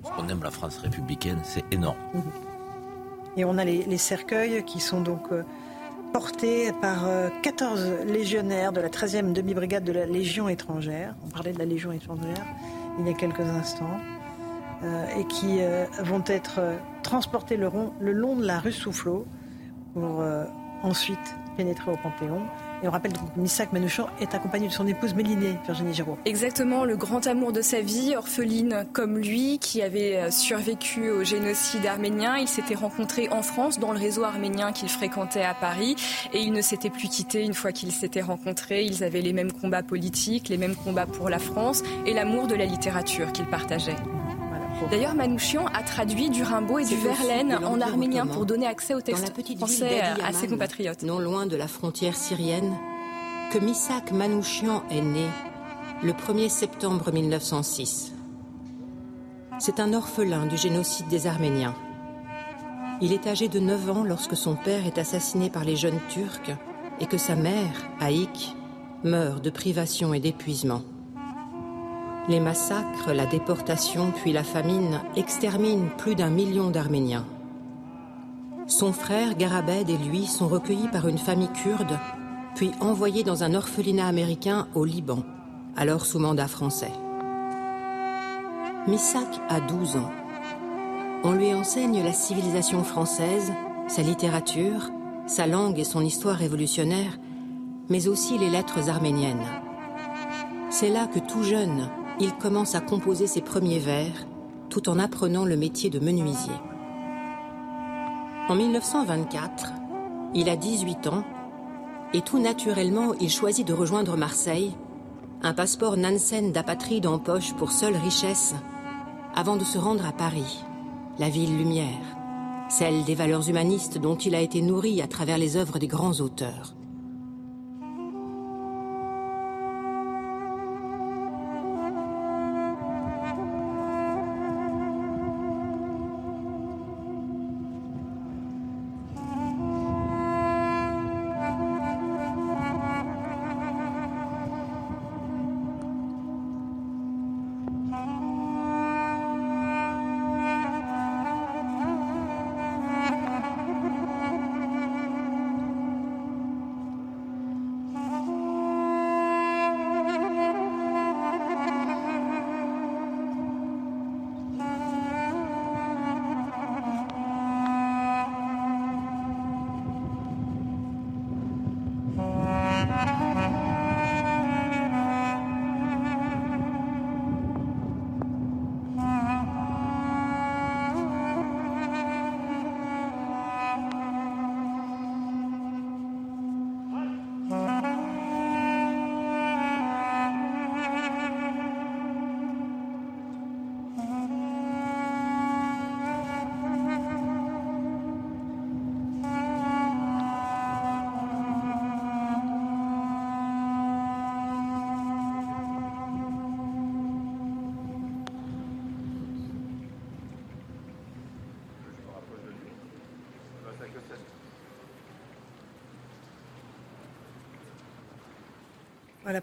Parce qu'on aime la France républicaine, c'est énorme. Et on a les, cercueils qui sont donc euh, portés par 14 euh, légionnaires de la 13e demi-brigade de la Légion étrangère. On parlait de la Légion étrangère il y a quelques instants. et qui vont être transportés le, long de la rue Soufflot pour ensuite pénétrer au Panthéon. Et on rappelle que Missak Manouchian est accompagné de son épouse Mélinée, Virginie Giraud. Exactement, le grand amour de sa vie, orpheline comme lui, qui avait euh, survécu au génocide arménien. Ils s'étaient rencontrés en France, dans le réseau arménien qu'il fréquentait à Paris, et ils ne s'étaient plus quittés une fois qu'ils s'étaient rencontrés. Ils avaient les mêmes combats politiques, les mêmes combats pour la France, et l'amour de la littérature qu'ils partageaient. D'ailleurs, Manouchian a traduit du Rimbaud et du Verlaine en arménien pour donner accès au texte français à ses compatriotes. Non loin de la frontière syrienne, que Misak Manouchian est né le 1er septembre 1906. C'est un orphelin du génocide des Arméniens. Il est âgé de 9 ans lorsque son père est assassiné par les jeunes Turcs et que sa mère, Aïk, meurt de privation et d'épuisement. Les massacres, la déportation puis la famine exterminent plus d'un million d'Arméniens. Son frère Garabed et lui sont recueillis par une famille kurde, puis envoyés dans un orphelinat américain au Liban, alors sous mandat français. Missak a 12 ans. On lui enseigne la civilisation française, sa littérature, sa langue et son histoire révolutionnaire, mais aussi les lettres arméniennes. C'est là que tout jeune, il commence à composer ses premiers vers tout en apprenant le métier de menuisier. En 1924, il a 18 ans et tout naturellement, il choisit de rejoindre Marseille, un passeport Nansen d'apatride en poche pour seule richesse, avant de se rendre à Paris, la ville lumière, celle des valeurs humanistes dont il a été nourri à travers les œuvres des grands auteurs.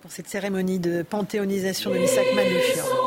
Pour cette cérémonie de panthéonisation de Misak Manouchian.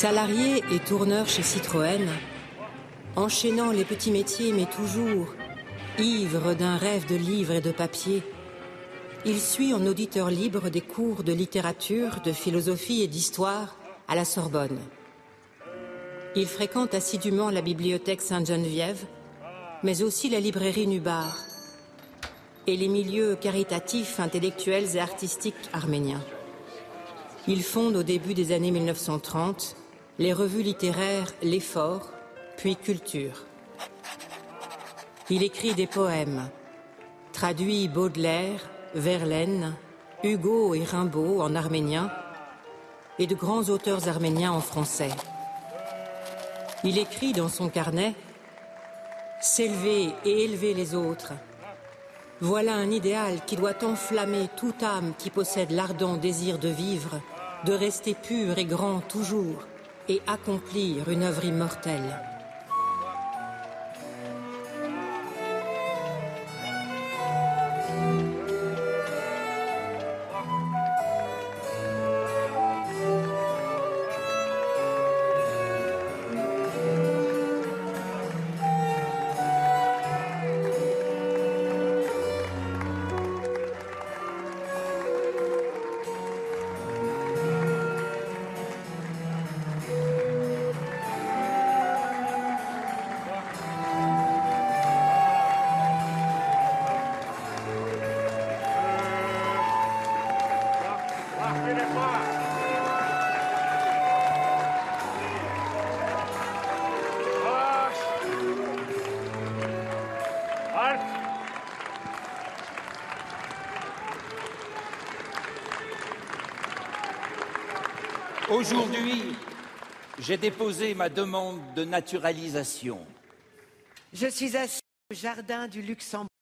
Salarié et tourneur chez Citroën, enchaînant les petits métiers mais toujours ivre d'un rêve de livres et de papier, il suit en auditeur libre des cours de littérature, de philosophie et d'histoire à la Sorbonne. Il fréquente assidûment la bibliothèque Sainte-Geneviève, mais aussi la librairie Nubar et les milieux caritatifs, intellectuels et artistiques arméniens. Il fonde au début des années 1930 les revues littéraires L'Effort, puis Culture. Il écrit des poèmes, traduit Baudelaire, Verlaine, Hugo et Rimbaud en arménien et de grands auteurs arméniens en français. Il écrit dans son carnet S'élever et élever les autres. Voilà un idéal qui doit enflammer toute âme qui possède l'ardent désir de vivre, de rester pur et grand toujours et accomplir une œuvre immortelle. Aujourd'hui, j'ai déposé ma demande de naturalisation. Je suis assis au jardin du Luxembourg.